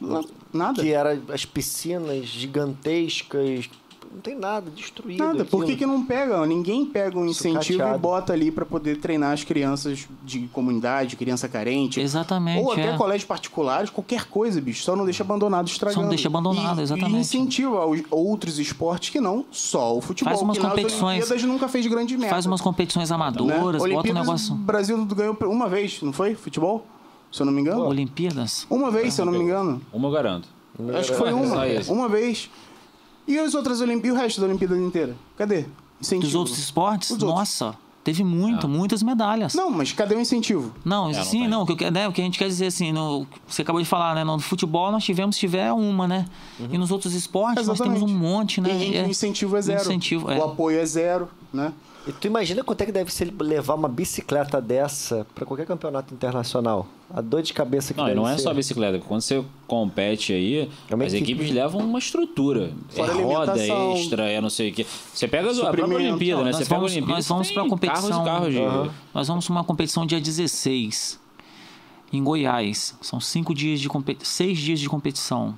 Na- Nada. que era as piscinas gigantescas, não tem nada, destruído. Nada, por que, que não pega? Ninguém pega um incentivo Sucateado. e bota ali pra poder treinar as crianças de comunidade, criança carente. Exatamente. Ou até é. colégios particulares, qualquer coisa, bicho. Só não deixa abandonado estragando. Só não deixa abandonado, E- exatamente. E incentiva os outros esportes que não só o futebol. Faz umas que nas competições. Olimpíadas nunca fez grande merda. Faz umas competições né? amadoras, bota um Olimpíadas, negócio. O Brasil ganhou uma vez, não foi? Futebol? Se eu não me engano. Olimpíadas? Uma vez, se eu não me engano. uma eu garanto. Acho que foi uma. Só isso. Uma vez. E as outras Olimpíadas? E o resto da Olimpíada inteira? Cadê? Incentivo. Dos outros esportes? Os outros. Nossa, Teve muito, muitas medalhas. Não, mas cadê o incentivo? Não, É, não sim, tem. não, o que, né, o que a gente quer dizer assim, no, você acabou de falar, né? No futebol nós tivemos, se tiver uma, né? E nos outros esportes nós temos um Exatamente. monte, né? E, É- o incentivo é zero. incentivo, é. O apoio é zero, né? E tu imagina quanto é que deve ser levar uma bicicleta dessa pra qualquer campeonato internacional? A dor de cabeça que Não, e deve não é ser. só bicicleta. Quando você compete aí, É as equipe. equipes levam uma estrutura. Fora é roda extra, é não sei o quê. Você pega a própria. Olimpíada, né? Nós Você pega a vamos, Olimpíada, nós vamos para competição. Carros e carros de... Nós vamos para uma competição dia 16 em Goiás. São cinco dias de competição, seis dias de competição.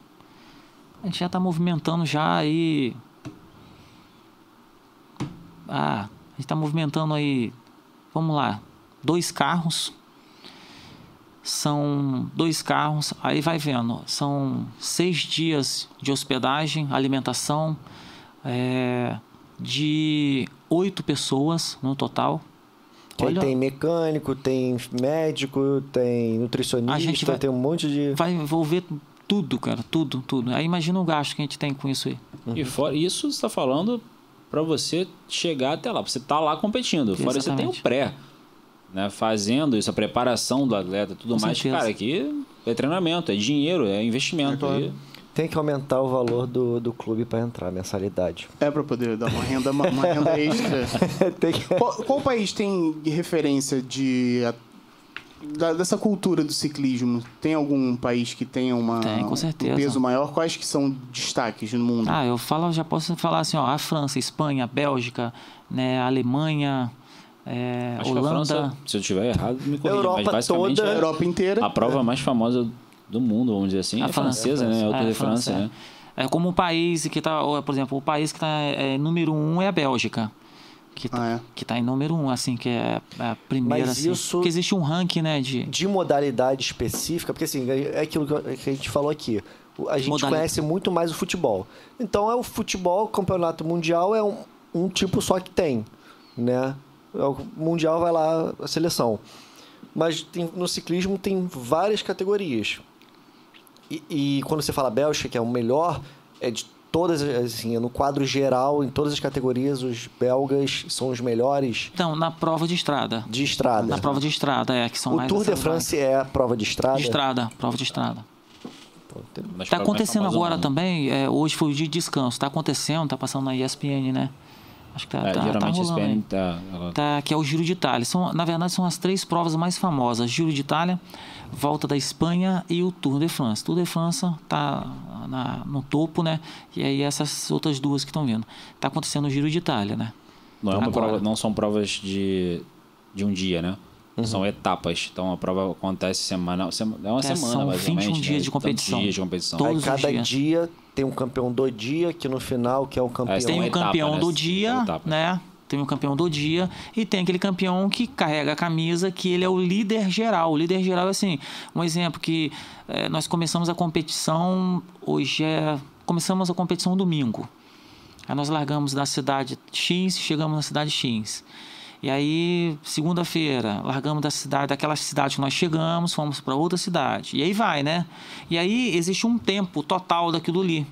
A gente já está movimentando já aí. Ah, gente está movimentando aí. Vamos lá, dois carros. São dois carros, aí vai vendo. São seis dias de hospedagem, alimentação, é, de oito pessoas no total. Tem, Olha, tem mecânico, tem médico, tem nutricionista, A gente vai- tem um monte de. vai envolver tudo, cara, tudo, tudo. Aí imagina o gasto que a gente tem com isso aí. E fora, isso você está falando para você chegar até lá. Você tá lá competindo. Fora você tem o pré. Né, fazendo isso, a preparação do atleta tudo Com mais. certeza. Cara, aqui é treinamento, é dinheiro, é investimento. É claro. E- Tem que aumentar o valor do, do clube pra entrar, a mensalidade. É pra poder dar uma renda, uma renda extra. tem que... Qual, qual país tem referência de da- dessa cultura do ciclismo? Tem algum país que tenha uma Tem, com certeza. um peso maior? Quais que são destaques no mundo? Ah, eu falo, já posso falar assim, ó, a França, a Espanha, a Bélgica, né, a Alemanha, é, Acho que a Holanda. França, se eu estiver errado, me corrija. Europa mas basicamente toda- a é Europa inteira. a prova mais famosa do mundo, vamos dizer assim, A é francesa, né? É o Tour de France, é. né? É como o país que está, por exemplo, o país que está é, número um é a Bélgica. Que tá, Ah, é. que tá em número um, assim, que é a primeira, Mas assim. isso- Porque existe um ranking, né, de... de modalidade específica, porque assim, é aquilo que a gente falou aqui. A gente Modalidade. conhece muito mais o futebol. Então é o futebol, o campeonato mundial é um, um tipo só que tem, né? É O mundial vai lá a seleção. Mas tem- no ciclismo tem várias categorias. E, e quando você fala Bélgica, que é o melhor, é de todas, assim, no quadro geral, em todas as categorias, os belgas são os melhores Então, na prova de estrada. de estrada. Na prova de estrada, é, que são o mais Tour de France é a prova de estrada. De estrada, prova de estrada. Tá mais acontecendo agora também, é, hoje foi o dia de descanso, tá acontecendo, tá passando na ESPN, né? Acho que tá, É, tá, tá geralmente a rolando. ESPN tá, ela- Tá, que é o Giro de Itália. São, na verdade, são as três provas mais famosas: Giro de Itália, Volta da Espanha e o Tour de France. Tour de France tá na- no topo, né? E aí essas outras duas que estão vindo. Tá acontecendo o Giro de Itália, né? não, é uma Agora. prova, não são provas de, de um dia, né? São etapas. Então a prova acontece semana, sema- é uma É, semana, são basicamente. 21 né? dias de competição. dias de competição. Todos Aí cada dias. dia tem um campeão do dia, que no final que é o campeão. Tem Tem uma o etapa, campeão né? do dia, etapas. né? Tem o campeão do dia e tem aquele campeão que carrega a camisa, que ele é o líder geral. O líder geral é assim, um exemplo que eh, nós começamos a competição hoje é começamos a competição domingo. Aí nós largamos da cidade X, chegamos na cidade X. E aí, segunda-feira, largamos da cidade, daquela cidade que nós chegamos, fomos para outra cidade. E aí vai, né? E aí existe um tempo total daquilo ali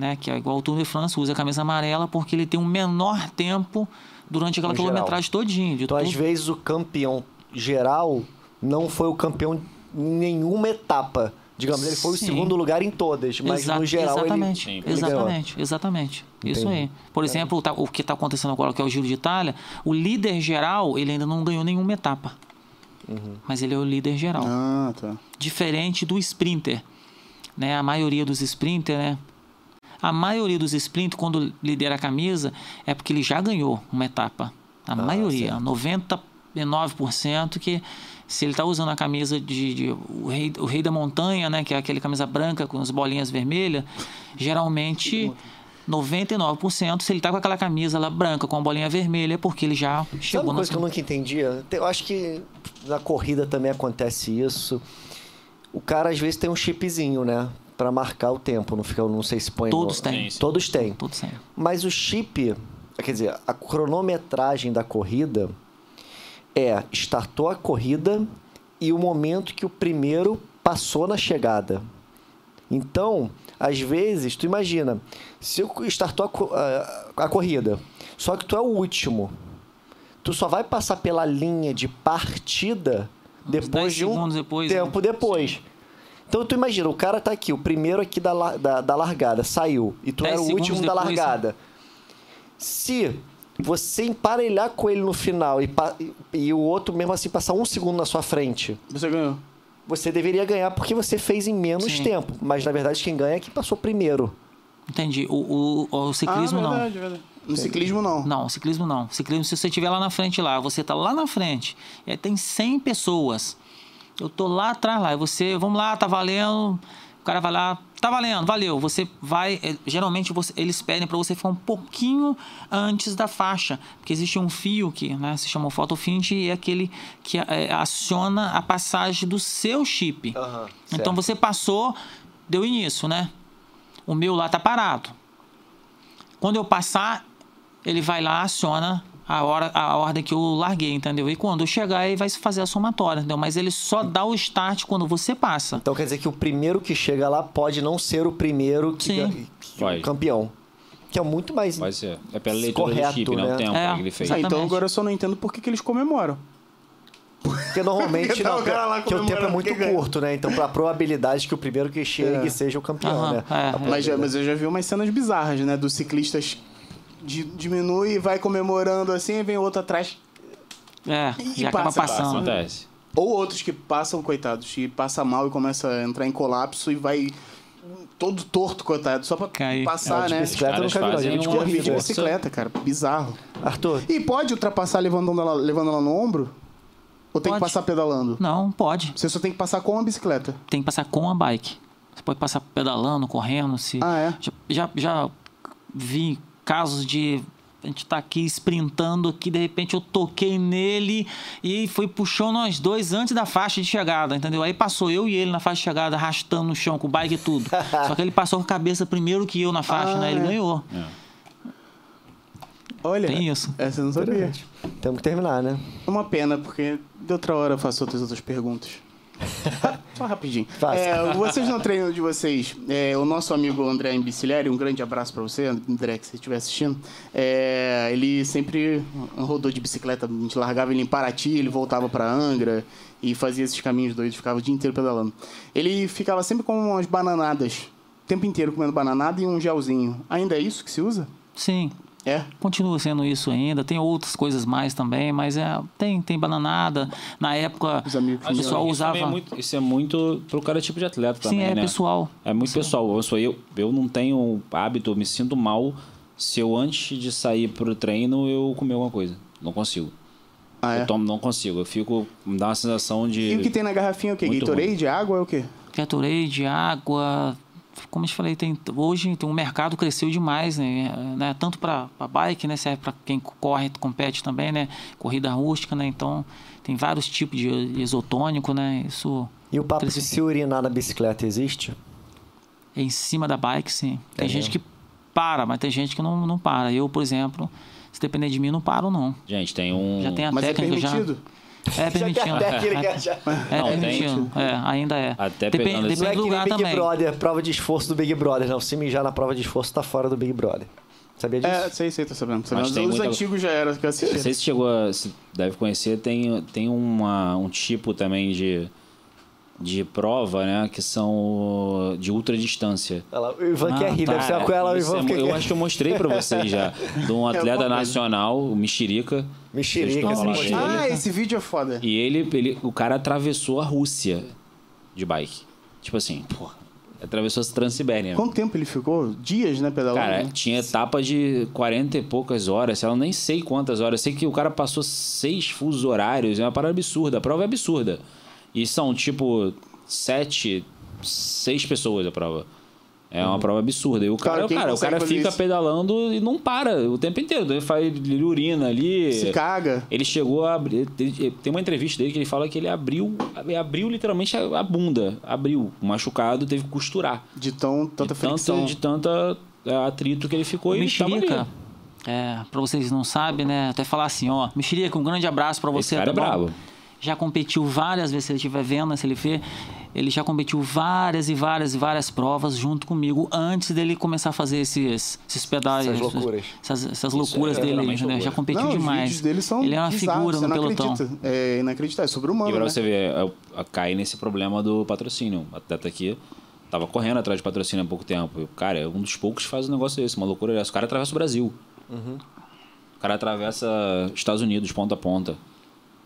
né? Que é igual o Tour de France, usa a camisa amarela porque ele tem um menor tempo durante aquela quilometragem todinha. Então, às todo- vezes, o campeão geral não foi o campeão em nenhuma etapa. Digamos, ele foi o Sim. segundo lugar em todas, mas Exa- no geral exatamente, ele, ele ganhou. exatamente, exatamente. Isso Entendi. aí. Por exemplo, tá- o que está acontecendo agora, que é o Giro de Itália, o líder geral, ele ainda não ganhou nenhuma etapa. Uhum. Mas ele é o líder geral. Ah, tá. Diferente do sprinter. Né? A maioria dos sprinter, né? A maioria dos sprinter, quando lidera a camisa, é porque ele já ganhou uma etapa. A maioria, 99% que se ele está usando a camisa de, de- o, rei, o rei da montanha, né, que é aquele camisa branca com as bolinhas vermelhas, geralmente 99% se ele está com aquela camisa lá branca com a bolinha vermelha é porque ele já Sabe chegou uma na coisa que eu nunca entendia? Eu acho que na corrida também acontece isso. O cara às vezes tem um chipzinho, né? Pra marcar o tempo. Não, fica, não sei se põe. Todos no... têm. Sim, sim. Todos têm. Todos têm. Mas o chip, quer dizer, a cronometragem da corrida é startou a corrida e o momento que o primeiro passou na chegada. Então, às vezes, tu imagina, se eu startou a, a- a corrida, só que tu é o último. Tu só vai passar pela linha de partida depois 10 de um depois, tempo depois. Então tu imagina, o cara tá aqui, o primeiro aqui da, da, da largada, saiu, e tu 10 era o último da depois, largada. Se você emparelhar com ele no final e, e- e o outro mesmo assim passar um segundo na sua frente, Você ganhou. você deveria ganhar porque você fez em menos Sim. tempo. Mas na verdade quem ganha é quem passou primeiro. Entendi. O, o, o ciclismo ah, não. verdade, verdade. No ciclismo, não. Não, ciclismo não. Ciclismo, se você estiver lá na frente lá, você tá lá na frente, e aí tem 100 pessoas. Eu tô lá atrás lá, e você, vamos lá, tá valendo. O cara vai lá, tá valendo, valeu. Você vai, eh, geralmente você- eles pedem para você ficar um pouquinho antes da faixa, porque existe um fio que, né, se chama fotofint e é aquele que eh, aciona a passagem do seu chip. Aham, então você passou, deu início, né? O meu lá tá parado. Quando eu passar, ele vai lá, aciona a, hora, a ordem que eu larguei, entendeu? E quando eu chegar, ele vai fazer a somatória, entendeu? Mas ele só dá o start quando você passa. Então quer dizer que o primeiro que chega lá pode não ser o primeiro que, Sim. que- campeão. Que é muito mais. Vai ser. É pela leitura Correto, do chip, né? né? O tempo É. que ele fez. Ah, então agora eu só não entendo por que, que eles comemoram. Porque normalmente Porque tá não, o porque o tempo é muito que curto, né? Então, pra probabilidade que o primeiro que chegue É. seja o campeão, né? é. Mas, mas eu já vi umas cenas bizarras, né? Dos ciclistas diminui e vai comemorando assim, e vem outro atrás. É, E já acaba passa, passando. Acontece. Ou outros que passam, coitados, que passa mal e começa a entrar em colapso e vai todo torto, coitado, só pra Cair. passar, É, de né? bicicleta nunca vi, não. caras Já vi de corrida. bicicleta, cara. Bizarro. Arthur, E pode ultrapassar levando ela, levando ela no ombro? Ou tem que Pode. passar pedalando? Não, pode. Você só tem que passar com a bicicleta. Tem que passar com a bike. Você pode passar pedalando, correndo. Se... Ah, é? Já, já, já vi casos de. A gente tá aqui sprintando aqui, de repente eu toquei nele e foi puxando nós dois antes da faixa de chegada, entendeu? Aí passou eu e ele na faixa de chegada, arrastando no chão com o bike e tudo. Só que ele passou com a cabeça primeiro que eu na faixa, Ah, né? Ele é. ganhou. Olha. Tem isso. Essa eu não sabia. Temos que terminar, né? É uma pena, porque de outra hora eu faço outras outras perguntas. Só rapidinho. É, vocês no treino de vocês, é, o nosso amigo André Imbicilieri, um grande abraço pra você, André, que você estiver assistindo. é, ele sempre rodou de bicicleta, a gente largava ele em Paraty, ele voltava pra Angra e fazia esses caminhos doidos, ficava o dia inteiro pedalando. Ele ficava sempre com umas bananadas, o tempo inteiro comendo bananada e um gelzinho. Ainda é isso que se usa? Sim, É? continua sendo isso ainda. Tem outras coisas mais também, mas é, tem, tem bananada. Na época, Os amigos o pessoal isso usava. É muito, isso é muito pro cara tipo de atleta Sim, também, é né? pessoal. É muito pessoal. Eu, sou eu, eu não tenho hábito, eu me sinto mal se eu antes de sair pro treino eu comer alguma coisa. Não consigo. Ah, é? Eu tomo, não consigo. Eu fico. Me dá uma sensação de. E o que tem na garrafinha é o quê? Gatorade, água é o quê? Gatorade, água. Como eu te falei, tem, hoje tem, o mercado cresceu demais, né? né? Tanto para bike, né? Serve para quem corre, compete também, né? Corrida rústica, né? Então tem vários tipos de isotônico, né? Isso E o papo de cresceu. se urinar na bicicleta existe? é em cima da bike, sim. Tem É gente mesmo? que para, mas tem gente que não, não para. Eu, por exemplo, se depender de mim, não paro, não. Gente, tem um. Já tem a Mas é técnica permitido? já. É permitido. Já técnica, já. É Não, tem-. É, ainda é. Até Depende, pegando é depende que do nem lugar Big também. Brother, prova de esforço do Big Brother. Não, se mijar na prova de esforço, tá fora do Big Brother. Sabia disso? É, sei, sei, tô sabendo. Tô sabendo. Mas tem Os muita- antigos já eram que eu Não sei se chegou a. Se deve conhecer, tem, tem uma, um tipo também de, de prova, né? Que são de ultradistância. Olha lá, o Ivan Ah, quer rir, tá. deve ser com ela, o Ivan é- quer eu acho que eu mostrei pra vocês já. De um atleta coisa. nacional, o Mexerica. Mexerica, esse Mexerica. Ah, esse vídeo é foda. E ele, ele, o cara atravessou a Rússia de bike. Tipo assim, porra. Atravessou a Transibéria. Quanto tempo ele ficou? Dias, né, pedalando? Cara, né? tinha etapa de 40 e poucas horas, sei lá, eu nem sei quantas horas. Eu sei que o cara passou seis fusos horários, é uma parada absurda. A prova é absurda. E são, tipo, sete, seis pessoas a prova. É uma prova absurda. E o cara, Cara, cara, o cara fica isso? pedalando e não para o tempo inteiro. Ele faz ele urina ali. Se caga. Ele chegou a abrir. Tem uma entrevista dele que ele fala que ele abriu, abriu literalmente a, bunda. Abriu. O machucado teve que costurar. De tão, tanta de, fricção. de tanta é, atrito que ele ficou e tava ali. É, pra vocês não sabem, né? Até falar assim, ó, Mexerica, um grande abraço pra Esse você, cara tá é bom? brabo. Já competiu várias vezes, se ele estiver vendo, se ele vê, ele já competiu várias e várias e várias provas junto comigo antes dele começar a fazer esses, esses pedais. Essas loucuras. Essas, essas loucuras é dele, né? Já competiu Não, os demais. vídeos dele são ele é uma bizarros, figura no pelotão. acredita. É inacreditável, é sobre-humano, E pra né? você ver, é, é, cai nesse problema do patrocínio. O atleta aqui tava correndo atrás de patrocínio há pouco tempo. Cara, é um dos poucos que faz um negócio desse, uma loucura dessa. O cara atravessa o Brasil. O cara atravessa Estados Unidos, ponta a ponta.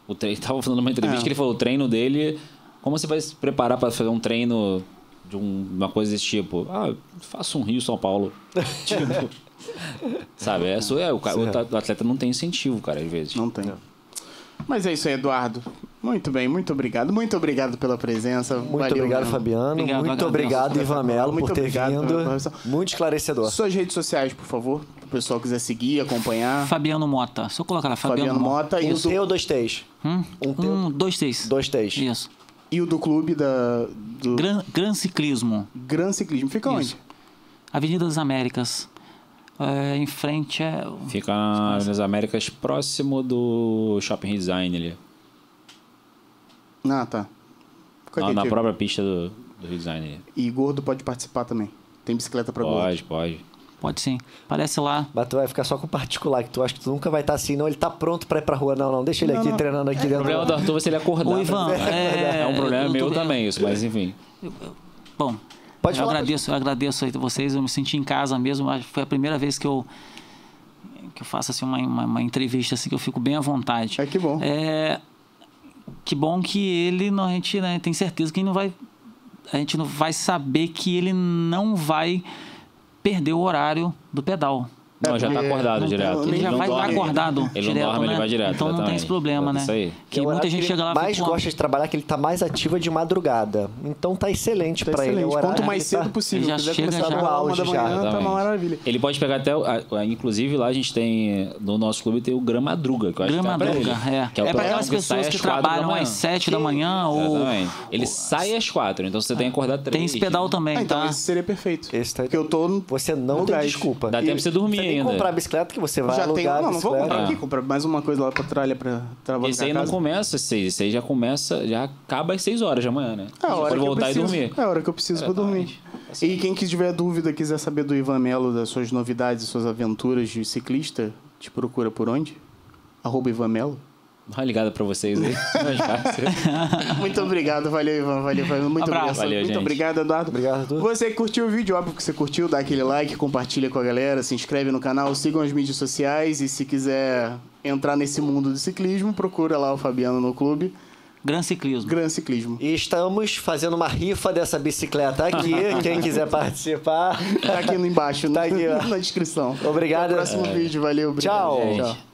O treino, tava falando numa entrevista É. que ele falou, o treino dele... Como você vai se preparar para fazer um treino de um- uma coisa desse tipo? Ah, faço um Rio-São Paulo. tipo... Sabe, é, é, o, o o atleta não tem incentivo, cara, às vezes. Não tem. Mas é isso aí, Eduardo. Muito bem, muito obrigado. Muito obrigado pela presença. Muito Valeu obrigado, mesmo. Fabiano. Obrigado, muito agradeço. obrigado, Ivan Melo, Muito por ter vindo. Muito esclarecedor. Suas redes sociais, por favor, para o pessoal quiser seguir, acompanhar. Fabiano Mota. Se eu colocar lá, Fabiano, Fabiano Mota e Um o, do, T ou dois T's? Hum? Um T Um, dois, três. Dois T's. Isso. e o do clube da, do Gran, Gran, Gran Ciclismo. Ciclismo. Fica Isso. onde? Avenida das Américas. É, em frente é. Fica nas Américas, próximo do Shopping Design ali. Ah, tá. Fica Na, na própria pista do, do Rio Design ali. E gordo pode participar também. Tem bicicleta para gordo. Pode, pode. Pode sim. Aparece lá. Mas tu vai ficar só com o particular, que tu acha que tu nunca vai estar assim, não. Ele tá pronto pra ir pra rua. Não, não, deixa ele Não, aqui não. treinando aqui O dentro. problema do Arthur vai ser ele acordar. Ô, Ivan, é, É um problema meu também isso, mas enfim. Bom, Pode eu falar, agradeço, eu agradeço aí vocês. Eu me senti em casa mesmo. Foi a primeira vez que eu que eu faço assim uma, uma, uma entrevista assim que eu fico bem à vontade. É que bom. É, que bom que ele não, a gente né, tem certeza que não vai a gente não vai saber que ele não vai perder o horário do pedal. Não, já tá acordado não- direto. Ele já vai estar dorme. acordado Ele direto, não dorme, né? ele vai direto. Então não tem esse problema, né? Isso aí. Que É o muita gente que chega lá mais fala, "Pô, gosta de trabalhar, que ele tá mais ativo é de madrugada. Então tá excelente Tá pra ele. É Quanto mais ele cedo tá- possível. Ele já quiser chega começar já no auge da já, manhã, tá uma maravilha. Ele pode pegar até. Inclusive, lá a gente tem. No nosso clube tem o Gramadruga, que eu acho é Gramadruga, ele. é. Que É pra pelotão aquelas pessoas que trabalham às 7 da manhã ou. Ele sai às quatro, então você tem que acordar três. tem esse pedal também, Ah, então tá? esse seria perfeito. Esse tá- Porque eu tô Você não tem desculpa. Dá tempo pra você dormir tem que ainda. comprar a bicicleta que você vai Já alugar Não, a não vou comprar É. aqui. Comprar mais uma coisa lá pra tralha pra trabalhar. Esse aí não começa às seis, esse aí já começa, já acaba às seis horas de manhã, né? É a hora pode que eu voltar e preciso. dormir. É a hora que eu preciso pra dormir. E quem que tiver dúvida, quiser saber do Ivan Melo, das suas novidades, suas aventuras de ciclista, te procura por onde? Arroba Ivan Melo. Dá uma ligada pra vocês aí. Muito obrigado, valeu, Ivan. Valeu, valeu. Muito Abraço. obrigado. Valeu, Muito gente. obrigado, Eduardo. Obrigado. Você que curtiu o vídeo, óbvio que você curtiu, dá aquele like, compartilha com a galera, se inscreve no canal, sigam as mídias sociais e se quiser entrar nesse mundo do ciclismo, procura lá o Fabiano no clube. Gran Ciclismo. Gran Ciclismo. E estamos fazendo uma rifa dessa bicicleta aqui. Quem quiser participar. Tá aqui no embaixo, Tá aqui, ó. na descrição. Obrigado. Até o próximo vídeo, valeu. obrigado. Tchau. Gente. Tchau.